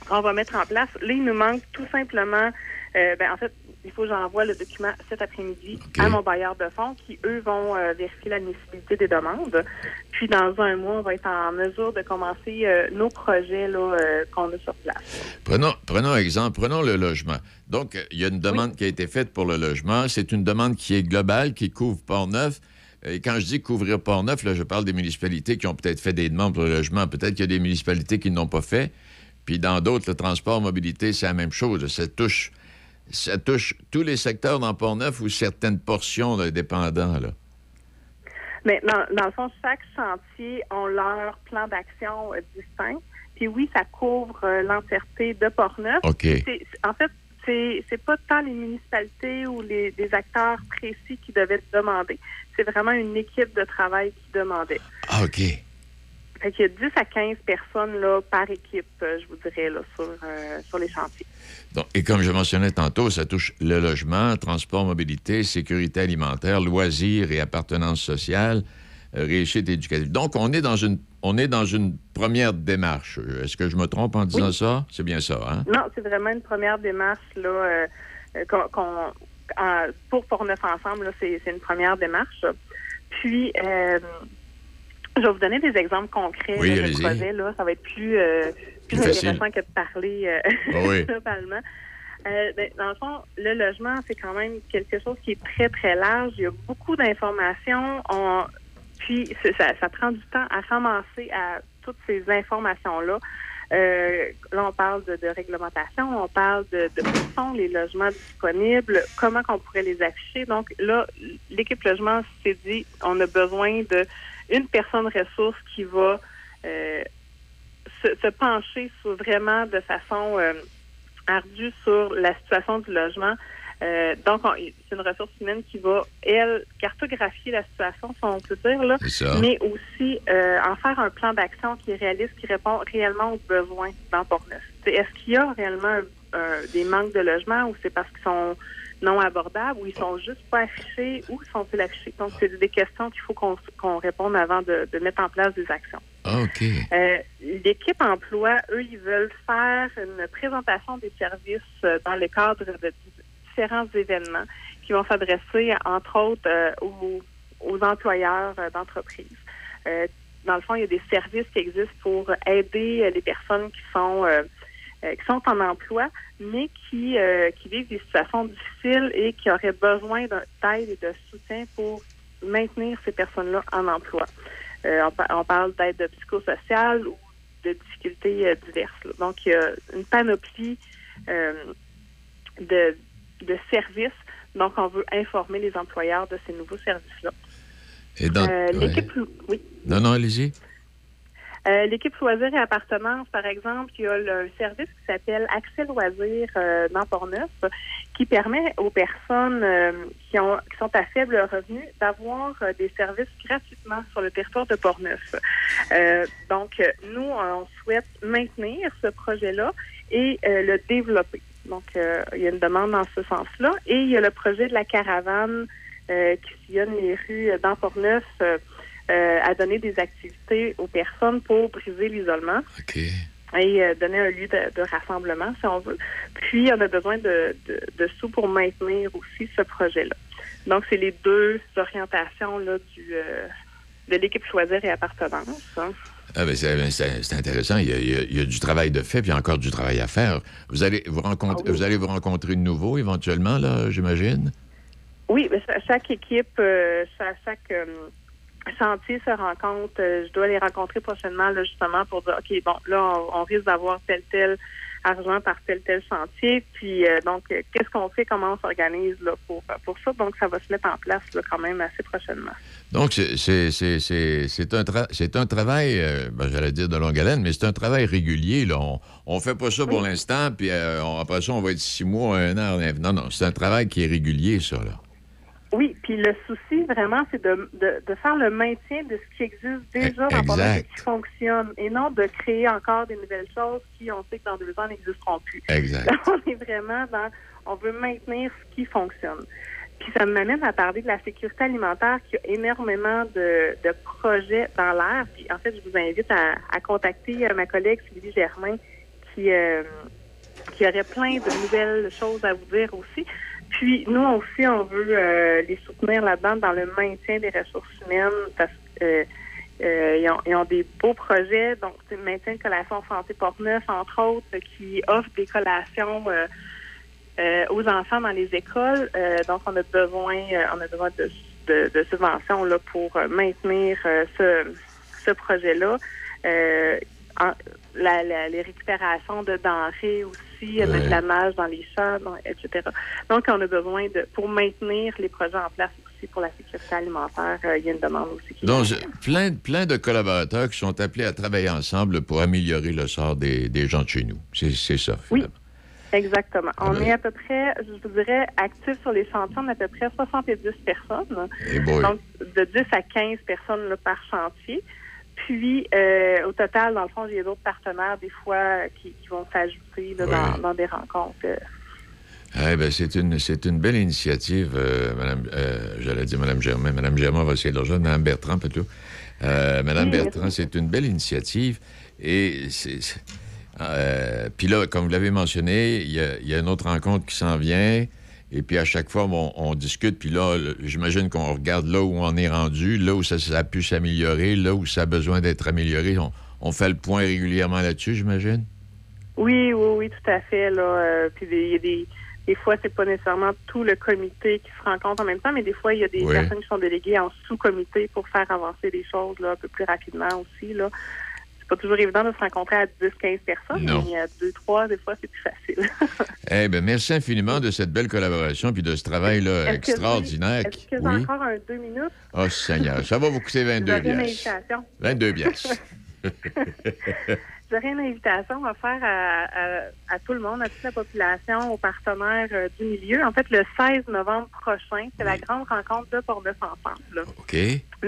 qu'on va mettre en place. Là, il nous manque tout simplement, euh, ben, en fait, il faut que j'envoie le document cet après-midi à mon bailleur de fonds qui, eux, vont euh, vérifier l'admissibilité des demandes. Puis, dans un mois, on va être en mesure de commencer euh, nos projets là, euh, qu'on a sur place. Prenons, prenons un exemple, prenons le logement. Donc, il y a une demande qui a été faite pour le logement. C'est une demande qui est globale, qui couvre Port-Neuf. Et quand je dis couvrir Port-Neuf, là, je parle des municipalités qui ont peut-être fait des demandes pour le logement. Peut-être qu'il y a des municipalités qui ne l'ont pas fait. Puis dans d'autres, le transport, mobilité, c'est la même chose. Ça touche, ça touche tous les secteurs dans Port-Neuf ou certaines portions de dépendants. Là? Mais dans, dans le fond, chaque chantier ont leur plan d'action euh, distinct. Puis oui, ça couvre euh, l'entièreté de Portneuf. OK. En fait, c'est c'est pas tant les municipalités ou les, acteurs précis qui devaient demander. C'est vraiment une équipe de travail qui demandait. Ah, OK. Fait qu'il y a 10 à 15 personnes là, par équipe, euh, je vous dirais, là, sur, euh, sur les chantiers. Donc, et comme je mentionnais tantôt, ça touche le logement, transport, mobilité, sécurité alimentaire, loisirs et appartenance sociale, euh, réussite éducative. Donc, on est dans une, on est dans une première démarche. Est-ce que je me trompe en disant Oui. ça? C'est bien ça, hein? Non, c'est vraiment une première démarche là, euh, qu'on, pour Portneuf Ensemble, c'est, c'est une première démarche. Puis, euh, je vais vous donner des exemples concrets Oui, de projets. Là. Ça va être plus, euh, plus intéressant que de parler euh, Ah oui. globalement. Euh, ben, dans le fond, le logement, c'est quand même quelque chose qui est très, très large. Il y a beaucoup d'informations. On, puis, ça, ça prend du temps à ramasser à toutes ces informations-là. Euh, là, on parle de, de réglementation, on parle de, de où sont les logements disponibles, comment qu'on pourrait les afficher. Donc là, l'équipe logement s'est dit, on a besoin de une personne ressource qui va euh, se, se pencher sur vraiment de façon euh, ardue sur la situation du logement. Euh, donc, on- c'est une ressource humaine qui va, elle, cartographier la situation, si on peut dire, là, mais aussi euh, en faire un plan d'action qui est réaliste, qui répond réellement aux besoins dans Port-Neuf. Est-ce qu'il y a réellement euh, des manques de logement ou c'est parce qu'ils sont non abordables ou ils sont juste pas affichés ou sont-ils affichés? Donc, c'est des questions qu'il faut qu'on qu'on réponde avant de, de mettre en place des actions. Ah, OK. Euh, L'équipe emploi, eux, ils veulent faire une présentation des services euh, dans le cadre de différents événements qui vont s'adresser, entre autres, euh, aux, aux employeurs euh, d'entreprise. Euh, dans le fond, il y a des services qui existent pour aider euh, les personnes qui sont euh, qui sont en emploi, mais qui, euh, qui vivent des situations difficiles et qui auraient besoin d'aide et de soutien pour maintenir ces personnes-là en emploi. Euh, on, pa- on parle d'aide psychosociale ou de difficultés diverses. là. Donc, il y a une panoplie de, de services. Donc, on veut informer les employeurs de ces nouveaux services-là. Et dans- ouais. Oui. Non, non, allez-y. Euh, L'équipe Loisirs et Appartenance, par exemple, il y a le- service qui s'appelle Accès Loisirs euh, dans Portneuf qui permet aux personnes euh, qui, ont, qui sont à faible revenu d'avoir euh, des services gratuitement sur le territoire de Portneuf. Euh, donc, nous, on souhaite maintenir ce projet-là et euh, le développer. Donc, il y a une demande dans ce sens-là. Et il y a le projet de la caravane qui sillonne les rues dans Portneuf. euh, euh, à donner des activités aux personnes pour briser l'isolement et euh, donner un lieu de, de rassemblement, si on veut. Puis, on a besoin de, de, de sous pour maintenir aussi ce projet-là. Donc, c'est les deux orientations là, du, euh, de l'équipe Choisir et Appartenance. hein. Ah ben c'est ben, intéressant. Il y, a, il y du travail de fait, puis il y a encore du travail à faire. Vous allez vous rencontrer, vous allez vous rencontrer de nouveau éventuellement, là, j'imagine? Oui, mais cha- chaque équipe, euh, cha- chaque euh, chantier se rencontre. euh, je dois les rencontrer prochainement, là, justement, pour dire, OK, bon, là, on, on risque d'avoir tel, tel argent par tel, tel chantier. Puis, euh, donc, euh, qu'est-ce qu'on fait, comment on s'organise là, pour, pour ça? Donc, ça va se mettre en place là, quand même assez prochainement. Donc c'est c'est- c'est- c'est- c'est un, tra- c'est un travail, euh, ben, j'allais dire de longue haleine, mais c'est un travail régulier. Là. On, on fait pas ça pour l'instant, puis euh, on- après ça, on va être six mois, un an. Non, non, c'est un travail qui est régulier, ça. Là. Oui, puis le souci, vraiment, c'est de, de, de faire le maintien de ce qui existe déjà dans Exact. qui fonctionne, et non de créer encore des nouvelles choses qui, on sait que dans deux ans, n'existeront plus. Exact. Là, on est vraiment dans, on veut maintenir ce qui fonctionne. Puis ça m'amène à parler de la sécurité alimentaire qui a énormément de, de projets dans l'air. Puis en fait, je vous invite à, à contacter euh, ma collègue Sylvie Germain qui, euh, qui aurait plein de nouvelles choses à vous dire aussi. Puis nous aussi, on veut euh, les soutenir là-dedans dans le maintien des ressources humaines parce que euh, euh, ils, ont, des beaux projets, donc le maintien de collations santé Portneuf, entre autres, qui offrent des collations aux enfants dans les écoles. Donc on a besoin, on a besoin de, subventions là, pour maintenir ce, projet-là. Les récupérations de denrées aussi, euh, mettre la nage dans les champs, etc. Donc, on a besoin de, pour maintenir les projets en place aussi pour la sécurité alimentaire, euh, il y a une demande aussi qui Donc, plein, plein de collaborateurs qui sont appelés à travailler ensemble pour améliorer le sort des, des gens de chez nous. C'est ça. Oui, exactement. On ben. est à peu près, je vous dirais, actifs sur les chantiers, on est à peu près 70 personnes. Eh. Donc, de 10 à 15 personnes là, par chantier. Puis, euh, au total, dans le fond, il y a d'autres partenaires, des fois, qui, qui vont s'ajouter dans, des rencontres. Eh ben, c'est une, une belle initiative, euh, Madame, euh, j'allais dire Madame Germain. Madame Germain va essayer de rejoindre, Madame Bertrand plutôt. Euh, Madame Oui, Bertrand, c'est une belle initiative. Et c'est. euh, puis là, comme vous l'avez mentionné, il y a, il y a une autre rencontre qui s'en vient. Et puis à chaque fois, on, discute. Puis là, j'imagine qu'on regarde là où on est rendu, là où ça, ça a pu s'améliorer, là où ça a besoin d'être amélioré. On, on fait le point régulièrement là-dessus, j'imagine? Oui, oui, oui, tout à fait. Là. Euh, puis des- il y a des, des fois, c'est pas nécessairement tout le comité qui se rencontre en même temps, mais des fois, il y a des Oui. personnes qui sont déléguées en sous-comité pour faire avancer les choses là, un peu plus rapidement aussi. Là. C'est pas toujours évident de se rencontrer à 10-15 personnes, Non. mais à 2-3, des fois, c'est plus facile. Eh bien, merci infiniment de cette belle collaboration puis de ce travail-là extraordinaire. Est-ce que j'ai Oui. encore un deux minutes? Oh, Seigneur, ça va vous coûter 22 J'aurais une piastres. invitation. 22 piastres. J'aurais une invitation à faire à, à- à tout le monde, à toute la population, aux partenaires euh, du milieu. En fait, le 16 novembre prochain, c'est la grande rencontre de Port-Neuf ensemble. là. OK.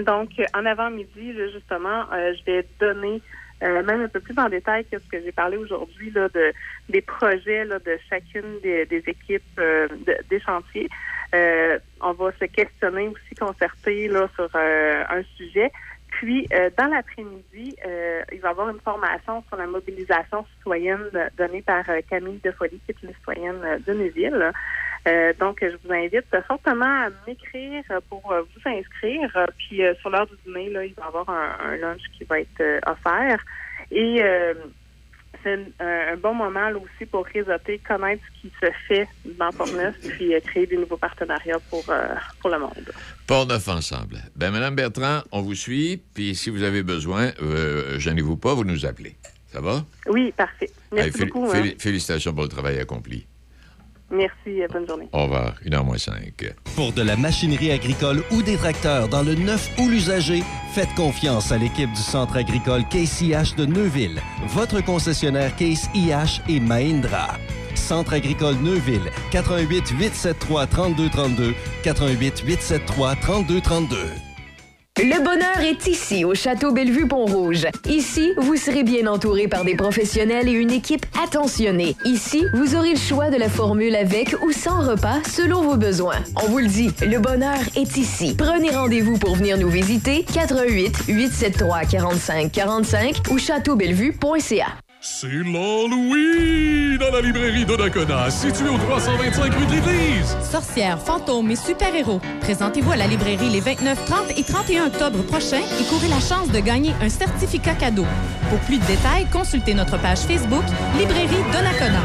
Donc, en avant-midi, justement, euh, je vais donner euh, même un peu plus en détail que ce que j'ai parlé aujourd'hui là, de, des projets là, de chacune des, des équipes euh, de- des chantiers. Euh, on va se questionner aussi, concerter là, sur euh, un sujet. Puis, euh, dans l'après-midi, euh, il va y avoir une formation sur la mobilisation citoyenne donnée par Camille Defolie, qui est une citoyenne de Neuville. Euh, donc, je vous invite fortement à m'écrire pour vous inscrire. Puis, euh, sur l'heure du dîner, là, il va y avoir un, un lunch qui va être euh, offert. Et c'est un, un bon moment là, aussi pour réseauter, connaître ce qui se fait dans Port-Neuf, puis créer des nouveaux partenariats pour, pour le monde. Port-Neuf ensemble. Ben, Madame Bertrand, on vous suit, puis si vous avez besoin, euh, gênez-vous pas, vous nous appelez. Ça va? Oui, parfait. Merci beaucoup. hein. fél- Félicitations pour le travail accompli. Merci, bonne journée. Au revoir. Une heure moins cinq. Pour de la machinerie agricole ou des tracteurs dans le neuf ou l'usager, faites confiance à l'équipe du Centre agricole Case IH de Neuville, votre concessionnaire Case IH et Mahindra. Centre agricole Neuville, 88 873 3232, 88 873 3232. Le bonheur est ici, au Château Bellevue-Pont-Rouge. Ici, vous serez bien entouré par des professionnels et une équipe attentionnée. Ici, vous aurez le choix de la formule avec ou sans repas selon vos besoins. On vous le dit, le bonheur est ici. Prenez rendez-vous pour venir nous visiter 88 873 45 45 ou châteaubellevue.ca. C'est l'Halloween dans la librairie Donnacona, située au 325 rue de l'Église. Sorcières, fantômes et super-héros. Présentez-vous à la librairie les 29, 30 et 31 octobre prochains et courez la chance de gagner un certificat cadeau. Pour plus de détails, consultez notre page Facebook Librairie Donnacona.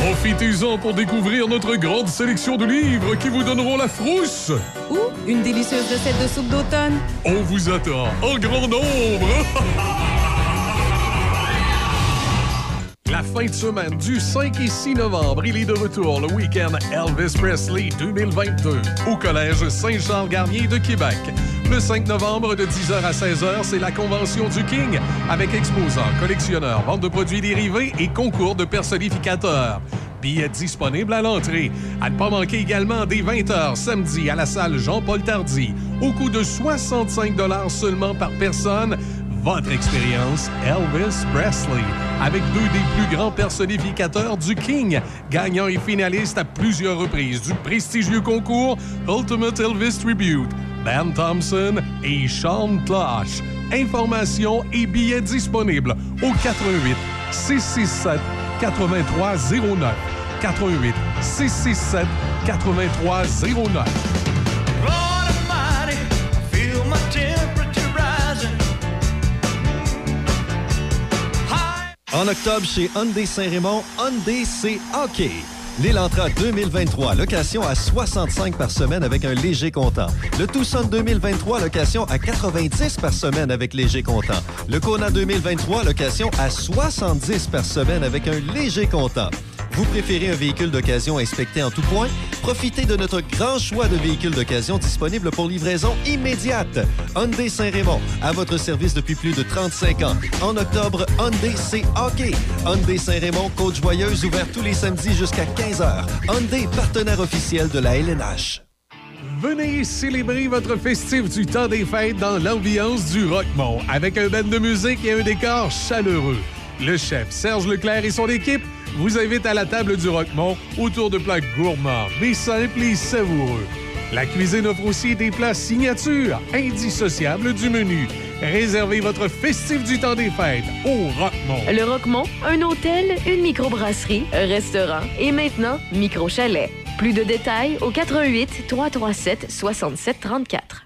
Profitez-en pour découvrir notre grande sélection de livres qui vous donneront la frousse. Ou une délicieuse recette de soupe d'automne. On vous attend en grand nombre. La fin de semaine du 5 et 6 novembre, il est de retour le week-end Elvis Presley 2022 au Collège Saint-Charles-Garnier de Québec. Le 5 novembre de 10h à 16h, c'est la convention du King avec exposants, collectionneurs, vente de produits dérivés et concours de personnificateurs. Billets disponibles à l'entrée. À ne pas manquer également dès 20h samedi à la salle Jean-Paul Tardy, au coût de 65 seulement par personne votre expérience Elvis Presley avec deux des plus grands personnificateurs du King, gagnant et finaliste à plusieurs reprises du prestigieux concours Ultimate Elvis Tribute, Ben Thompson et Sean Klosh. Informations et billets disponibles au 88 667 8309 88 667 8309. En octobre, chez Hyundai Saint-Raymond, Hyundai c'est hockey. L'Elantra 2023, location à 65 par semaine avec un léger comptant. Le Tucson 2023, location à 90 par semaine avec léger comptant. Le Kona 2023, location à 70 par semaine avec un léger comptant. Vous préférez un véhicule d'occasion inspecté en tout point? Profitez de notre grand choix de véhicules d'occasion disponibles pour livraison immédiate. Hyundai Saint-Raymond, à votre service depuis plus de 35 ans. En octobre, Hyundai c'est hockey. Hyundai Saint-Raymond, Côte-Joyeuse, ouvert tous les samedis jusqu'à 15h. Hyundai, partenaire officiel de la LNH. Venez célébrer votre festif du temps des fêtes dans l'ambiance du Rockmont avec un band de musique et un décor chaleureux. Le chef Serge Leclerc et son équipe vous invitent à la table du Rockmont autour de plats gourmands, mais simples et savoureux. La cuisine offre aussi des plats signatures, indissociables du menu. Réservez votre festif du temps des fêtes au Rockmont. Le Roquemont, un hôtel, une microbrasserie, un restaurant et maintenant micro-chalet. Plus de détails au 88 337 67 34.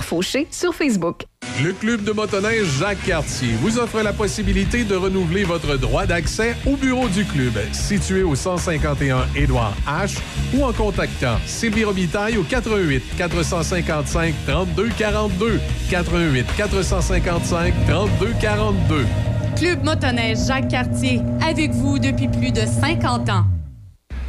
Fauché sur Facebook. Le club de motoneige Jacques Cartier vous offre la possibilité de renouveler votre droit d'accès au bureau du club, situé au 151 Édouard H, ou en contactant Sylvie Robitaille au 88 455 32 42 88 455 32 42. Club motoneige Jacques Cartier, avec vous depuis plus de 50 ans.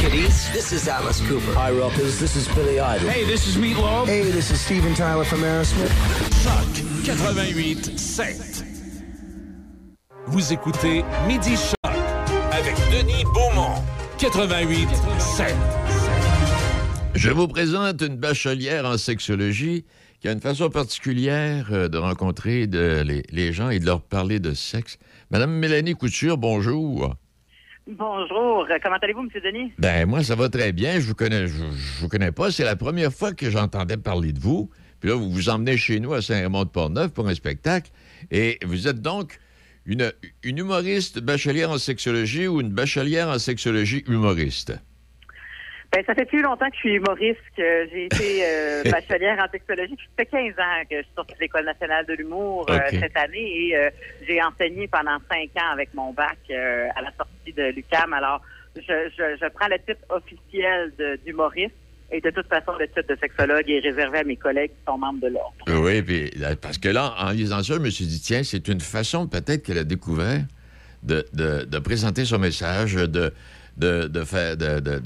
Kitties. This is Alice Cooper. Hi, Rockers. This is Billy Idol. Hey, this is Meatloaf. Hey, this is Steven Tyler from Aerosmith. Choc 88 7. Vous écoutez Midi Choc avec Denis Beaumont. 88 7. Je vous présente une bachelière en sexologie qui a une façon particulière euh, de rencontrer de- les, les gens et de leur parler de sexe. Madame Mélanie Couture, bonjour. Bonjour, comment allez-vous, M. Denis? Ben moi, ça va très bien. Je vous connais, je, je vous connais pas. C'est la première fois que j'entendais parler de vous. Puis là, vous vous emmenez chez nous à Saint-Raymond-de-Portneuf pour un spectacle. Et vous êtes donc une, une humoriste bachelière en sexologie ou une bachelière en sexologie humoriste? Ben, ça fait plus longtemps que je suis humoriste, que j'ai été euh, bachelière en sexologie. Ça fait 15 ans que je suis sortie de l'École nationale de l'humour euh, cette année et euh, j'ai enseigné pendant cinq ans avec mon bac à la sortie de l'UCAM. Alors, je, je, je prends le titre officiel d'humoriste et de toute façon, le titre de sexologue est réservé à mes collègues qui sont membres de l'ordre. Oui, puis parce que là, en lisant ça, je me suis dit, tiens, c'est une façon peut-être qu'elle a découvert de, de- de présenter son message, de, de, faire, de,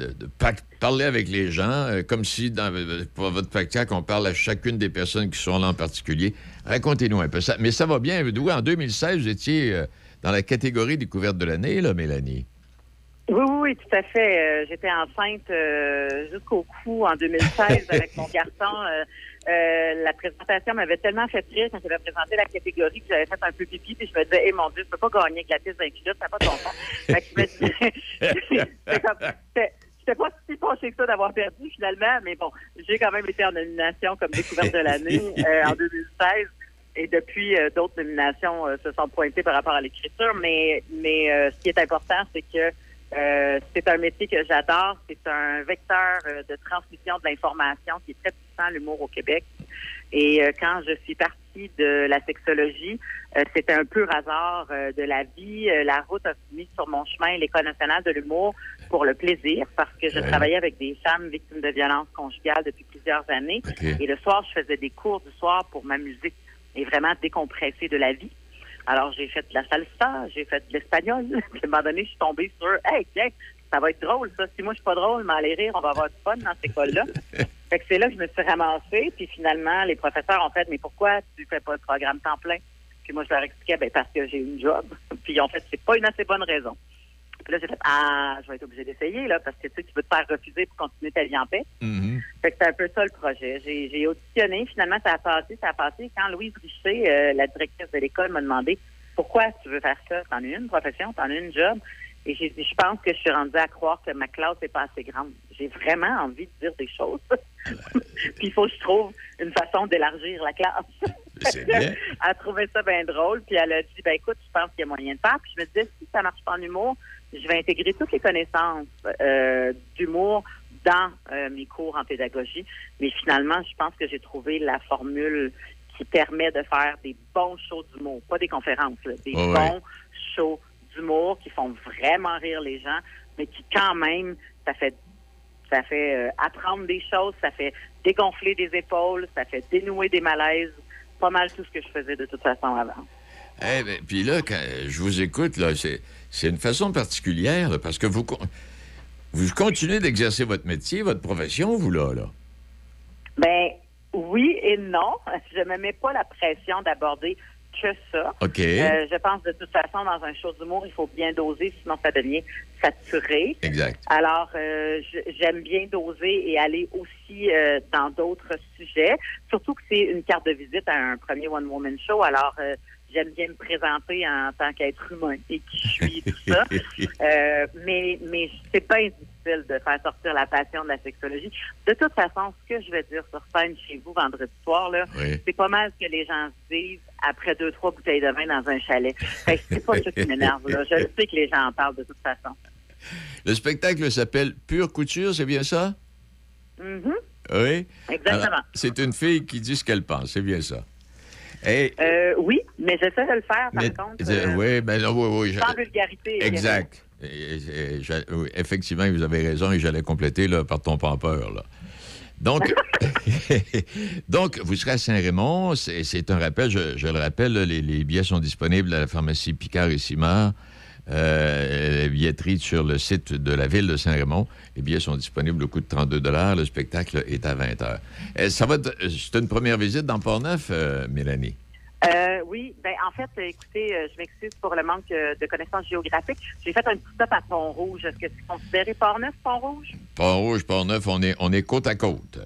parler avec les gens, euh, comme si dans euh, pour votre spectacle, on parle à chacune des personnes qui sont là en particulier. Racontez-nous un peu ça. Mais ça va bien. Oui, en 2016, vous étiez euh, dans la catégorie découverte de l'année, là, Mélanie. Oui, oui, oui, tout à fait. J'étais enceinte jusqu'au cou en 2016 avec mon garçon. Euh, la présentation m'avait tellement fait rire quand j'avais présenté la catégorie que j'avais fait un peu pipi puis je me disais, eh mon Dieu, je peux pas gagner avec la piste d'un culotte, ça n'a pas de bon sens. Fait que je me disais, c'est comme- c'était- j'étais pas si fâchée que ça d'avoir perdu finalement, mais bon, j'ai quand même été en nomination comme découverte de l'année euh, en 2016. Et depuis, euh, d'autres nominations euh, se sont pointées par rapport à l'écriture. Mais, mais euh, ce qui est important, c'est que euh, c'est un métier que j'adore. C'est un vecteur euh, de transmission de l'information qui est très puissant, l'humour au Québec. Et euh, quand je suis partie de la sexologie, euh, c'était un pur hasard euh, de la vie. Euh, la route a mis sur mon chemin l'École nationale de l'humour pour le plaisir, parce que je travaillais avec des femmes victimes de violences conjugales depuis plusieurs années. Et le soir, je faisais des cours du soir pour m'amuser et vraiment décompresser de la vie. Alors, j'ai fait de la salsa, j'ai fait de l'espagnol. Puis, à un moment donné, je suis tombée sur Hey, tiens, ça va être drôle, ça. Si moi, je suis pas drôle, mais aller rire, on va avoir du fun dans cette école-là. fait que c'est là que je me suis ramassée. Puis finalement, les professeurs ont fait Mais pourquoi tu fais pas le programme temps plein? Puis moi, je leur expliquais ben, parce que j'ai une job. Puis ils ont fait c'est pas une assez bonne raison. Puis là, j'ai fait Ah, je vais être obligée d'essayer, là, parce que tu sais, tu veux te faire refuser pour continuer ta vie en paix. Fait que c'est un peu ça le projet. J'ai, auditionné. Finalement, ça a passé, ça a passé. Quand Louise Richer, euh, la directrice de l'école, m'a demandé pourquoi tu veux faire ça? T'en as une profession, t'en as une job. Et j'ai dit, je pense que je suis rendue à croire que ma classe n'est pas assez grande. J'ai vraiment envie de dire des choses. Puis il faut que je trouve une façon d'élargir la classe. Bien. elle a trouvé ça bien drôle. Puis elle a dit, ben écoute, je pense qu'il y a moyen de faire. Puis je me disais, si ça marche pas en humour, je vais intégrer toutes les connaissances euh, d'humour dans euh, mes cours en pédagogie. Mais finalement, je pense que j'ai trouvé la formule qui permet de faire des bons shows d'humour, pas des conférences, là, des bons shows d'humour qui font vraiment rire les gens, mais qui quand même, ça fait ça fait euh, apprendre des choses, ça fait dégonfler des épaules, ça fait dénouer des malaises, pas mal tout ce que je faisais de toute façon avant. Eh ben, puis là, quand je vous écoute, là, c'est, c'est une façon particulière, là, parce que vous, con- vous continuez d'exercer votre métier, votre profession, vous, là, là? Ben oui et non. Je me mets pas la pression d'aborder que ça. OK. Euh, je pense de toute façon, dans un show d'humour, il faut bien doser, sinon ça devient saturé. Exact. Alors, euh, j'aime bien doser et aller aussi euh, dans d'autres sujets. Surtout que c'est une carte de visite à un premier One Woman Show. Alors, j'aime bien me présenter en tant qu'être humain et qui je suis, tout ça. Euh, mais mais c'est pas difficile de faire sortir la passion de la sexologie. De toute façon, ce que je vais dire sur scène chez vous vendredi soir, là, Oui. c'est pas mal ce que les gens se disent après deux, trois bouteilles de vin dans un chalet. Fait que c'est pas ça qui m'énerve. là. Je sais que les gens en parlent de toute façon. Le spectacle s'appelle Pure Couture, c'est bien ça? Mhm. Oui. Exactement. Alors, c'est une fille qui dit ce qu'elle pense, c'est bien ça. Et, Euh, oui, mais j'essaie de le faire, par mais- contre. euh, euh, oui, ben, non, oui, oui. sans vulgarité. Exact. Et- et- et j'a- oui, effectivement, vous avez raison et j'allais compléter là, par ton pas peur. Là. Donc, donc, vous serez à Saint-Raymond. C'est un rappel, je, je le rappelle, là, les, les billets sont disponibles à la pharmacie Picard et Simard. euh, la billetterie sur le site de la ville de Saint-Raymond. Les billets sont disponibles au coût de 32 Le spectacle est à 20 h. Ça va être- c'est une première visite dans Port-Neuf, euh, Mélanie? Euh, oui, ben en fait, écoutez, euh, je m'excuse pour le manque euh, de connaissances géographiques. J'ai fait un petit stop à Pont-Rouge. Est-ce que c'est considéré Port-Neuf, Pont-Rouge? Port-Rouge, Port-Neuf, on est, on est côte à côte.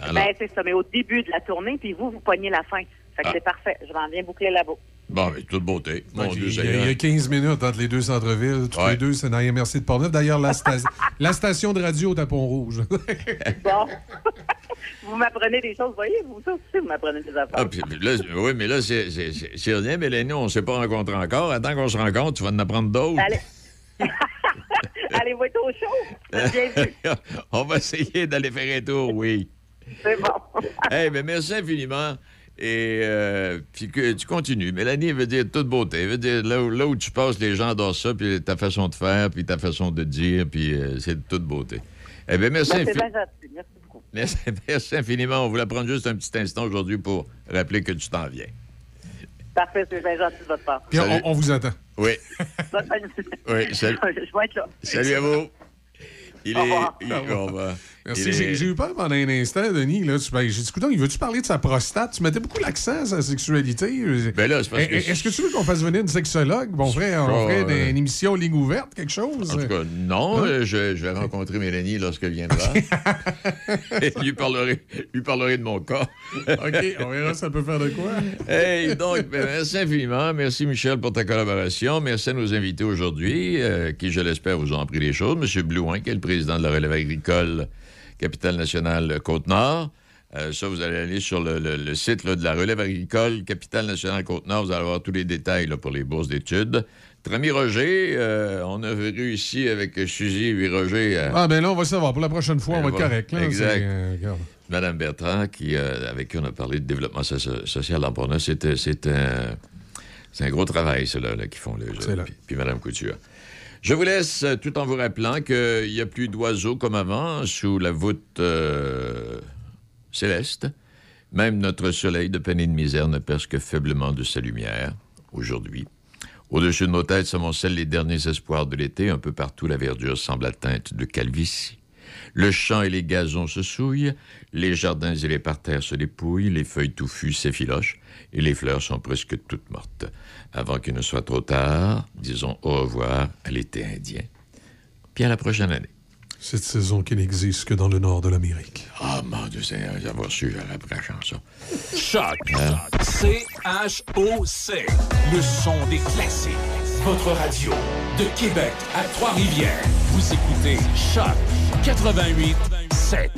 Alors, Ben c'est ça, mais au début de la tournée, puis vous, vous pognez la fin. Fait que Ah. c'est parfait. Je m'en viens boucler là-bas. Bon, mais toute beauté. Mon Il Dieu, y, a, Seigneur. il y a 15 minutes entre les deux centres-villes. Tous les deux, c'est dans les MRC de Portneuf. D'ailleurs, la, sta- la station de radio est à Pont-Rouge. Bon. vous m'apprenez des choses, voyez, vous ça aussi, vous m'apprenez des affaires. Ah, puis là, oui, mais là, c'est- rien, Mélanie, on ne s'est pas rencontrés encore. Attends qu'on se rencontre, tu vas en apprendre d'autres. Allez. Allez-vous être au show? Bien vu. on va essayer d'aller faire un tour, oui. C'est bon. Eh bien, merci infiniment. Et euh, puis que tu continues. Mélanie veut dire toute beauté. veut dire là où, là où tu passes, les gens adorent ça, puis ta façon de faire, puis ta façon de dire, puis euh, c'est de toute beauté. Eh bien, merci, Ben, c'est infi- bien gentil. Merci beaucoup. merci, merci infiniment. On voulait prendre juste un petit instant aujourd'hui pour rappeler que tu t'en viens. Parfait, c'est bien gentil de votre part. Puis on, vous attend. Oui. Oui, salut. Je vais être là. Salut à vous. Il Au est. revoir. il- au revoir. Merci. Est- J'ai eu peur pendant un instant, Denis. Là, tu, ben, j'ai dit, il veut-tu parler de sa prostate? Tu mettais beaucoup l'accent sur sa sexualité. Ben là, que- Eh, Est-ce que tu veux qu'on fasse venir une sexologue? Bon, on ferait, on ferait euh, une émission ligne ouverte, quelque chose? En tout cas, non, Hein? euh, je, je vais rencontrer Mélanie lorsqu'elle viendra. Et lui parlerai, lui parlerai de mon cas. OK, on verra ça peut faire de quoi. Hey, donc, ben, merci infiniment. Merci, Michel, pour ta collaboration. Merci à nos invités aujourd'hui, euh, qui, je l'espère, vous ont appris des choses. M. Blouin, qui est le président de la relève agricole Capitale nationale Côte-Nord. Euh, ça, vous allez aller sur le, le- le site là, de la relève agricole Capitale nationale Côte-Nord. Vous allez avoir tous les détails là, pour les bourses d'études. Notre ami Roger, euh, on a réussi avec Suzy et Roger Ah, ben là, on va savoir. Pour la prochaine fois, on va être correct. Là, Exact. Euh. Madame Bertrand, qui, euh, avec qui on a parlé de développement so- social dans Portneuf, c'est un, c'est un gros travail, cela, là, qu'ils font. Là, puis, puis Madame Couture. Je vous laisse tout en vous rappelant qu'il n'y a plus d'oiseaux comme avant sous la voûte euh, céleste. Même notre soleil de peine et de misère ne perce que faiblement de sa lumière aujourd'hui. Au-dessus de nos têtes s'amoncellent les derniers espoirs de l'été. Un peu partout, la verdure semble atteinte de calvitie. Le champ et les gazons se souillent, les jardins et les parterres se dépouillent, les feuilles touffues s'effilochent et les fleurs sont presque toutes mortes. Avant qu'il ne soit trop tard, disons au revoir à l'été indien. Puis à la prochaine année. Cette saison qui n'existe que dans le nord de l'Amérique. Ah, mon Dieu Seigneur, j'avais su à la chanson. Choc. Hein? C-H-O-C. Le son des classiques. Votre radio de Québec à Trois-Rivières. Vous écoutez Choc 88 7.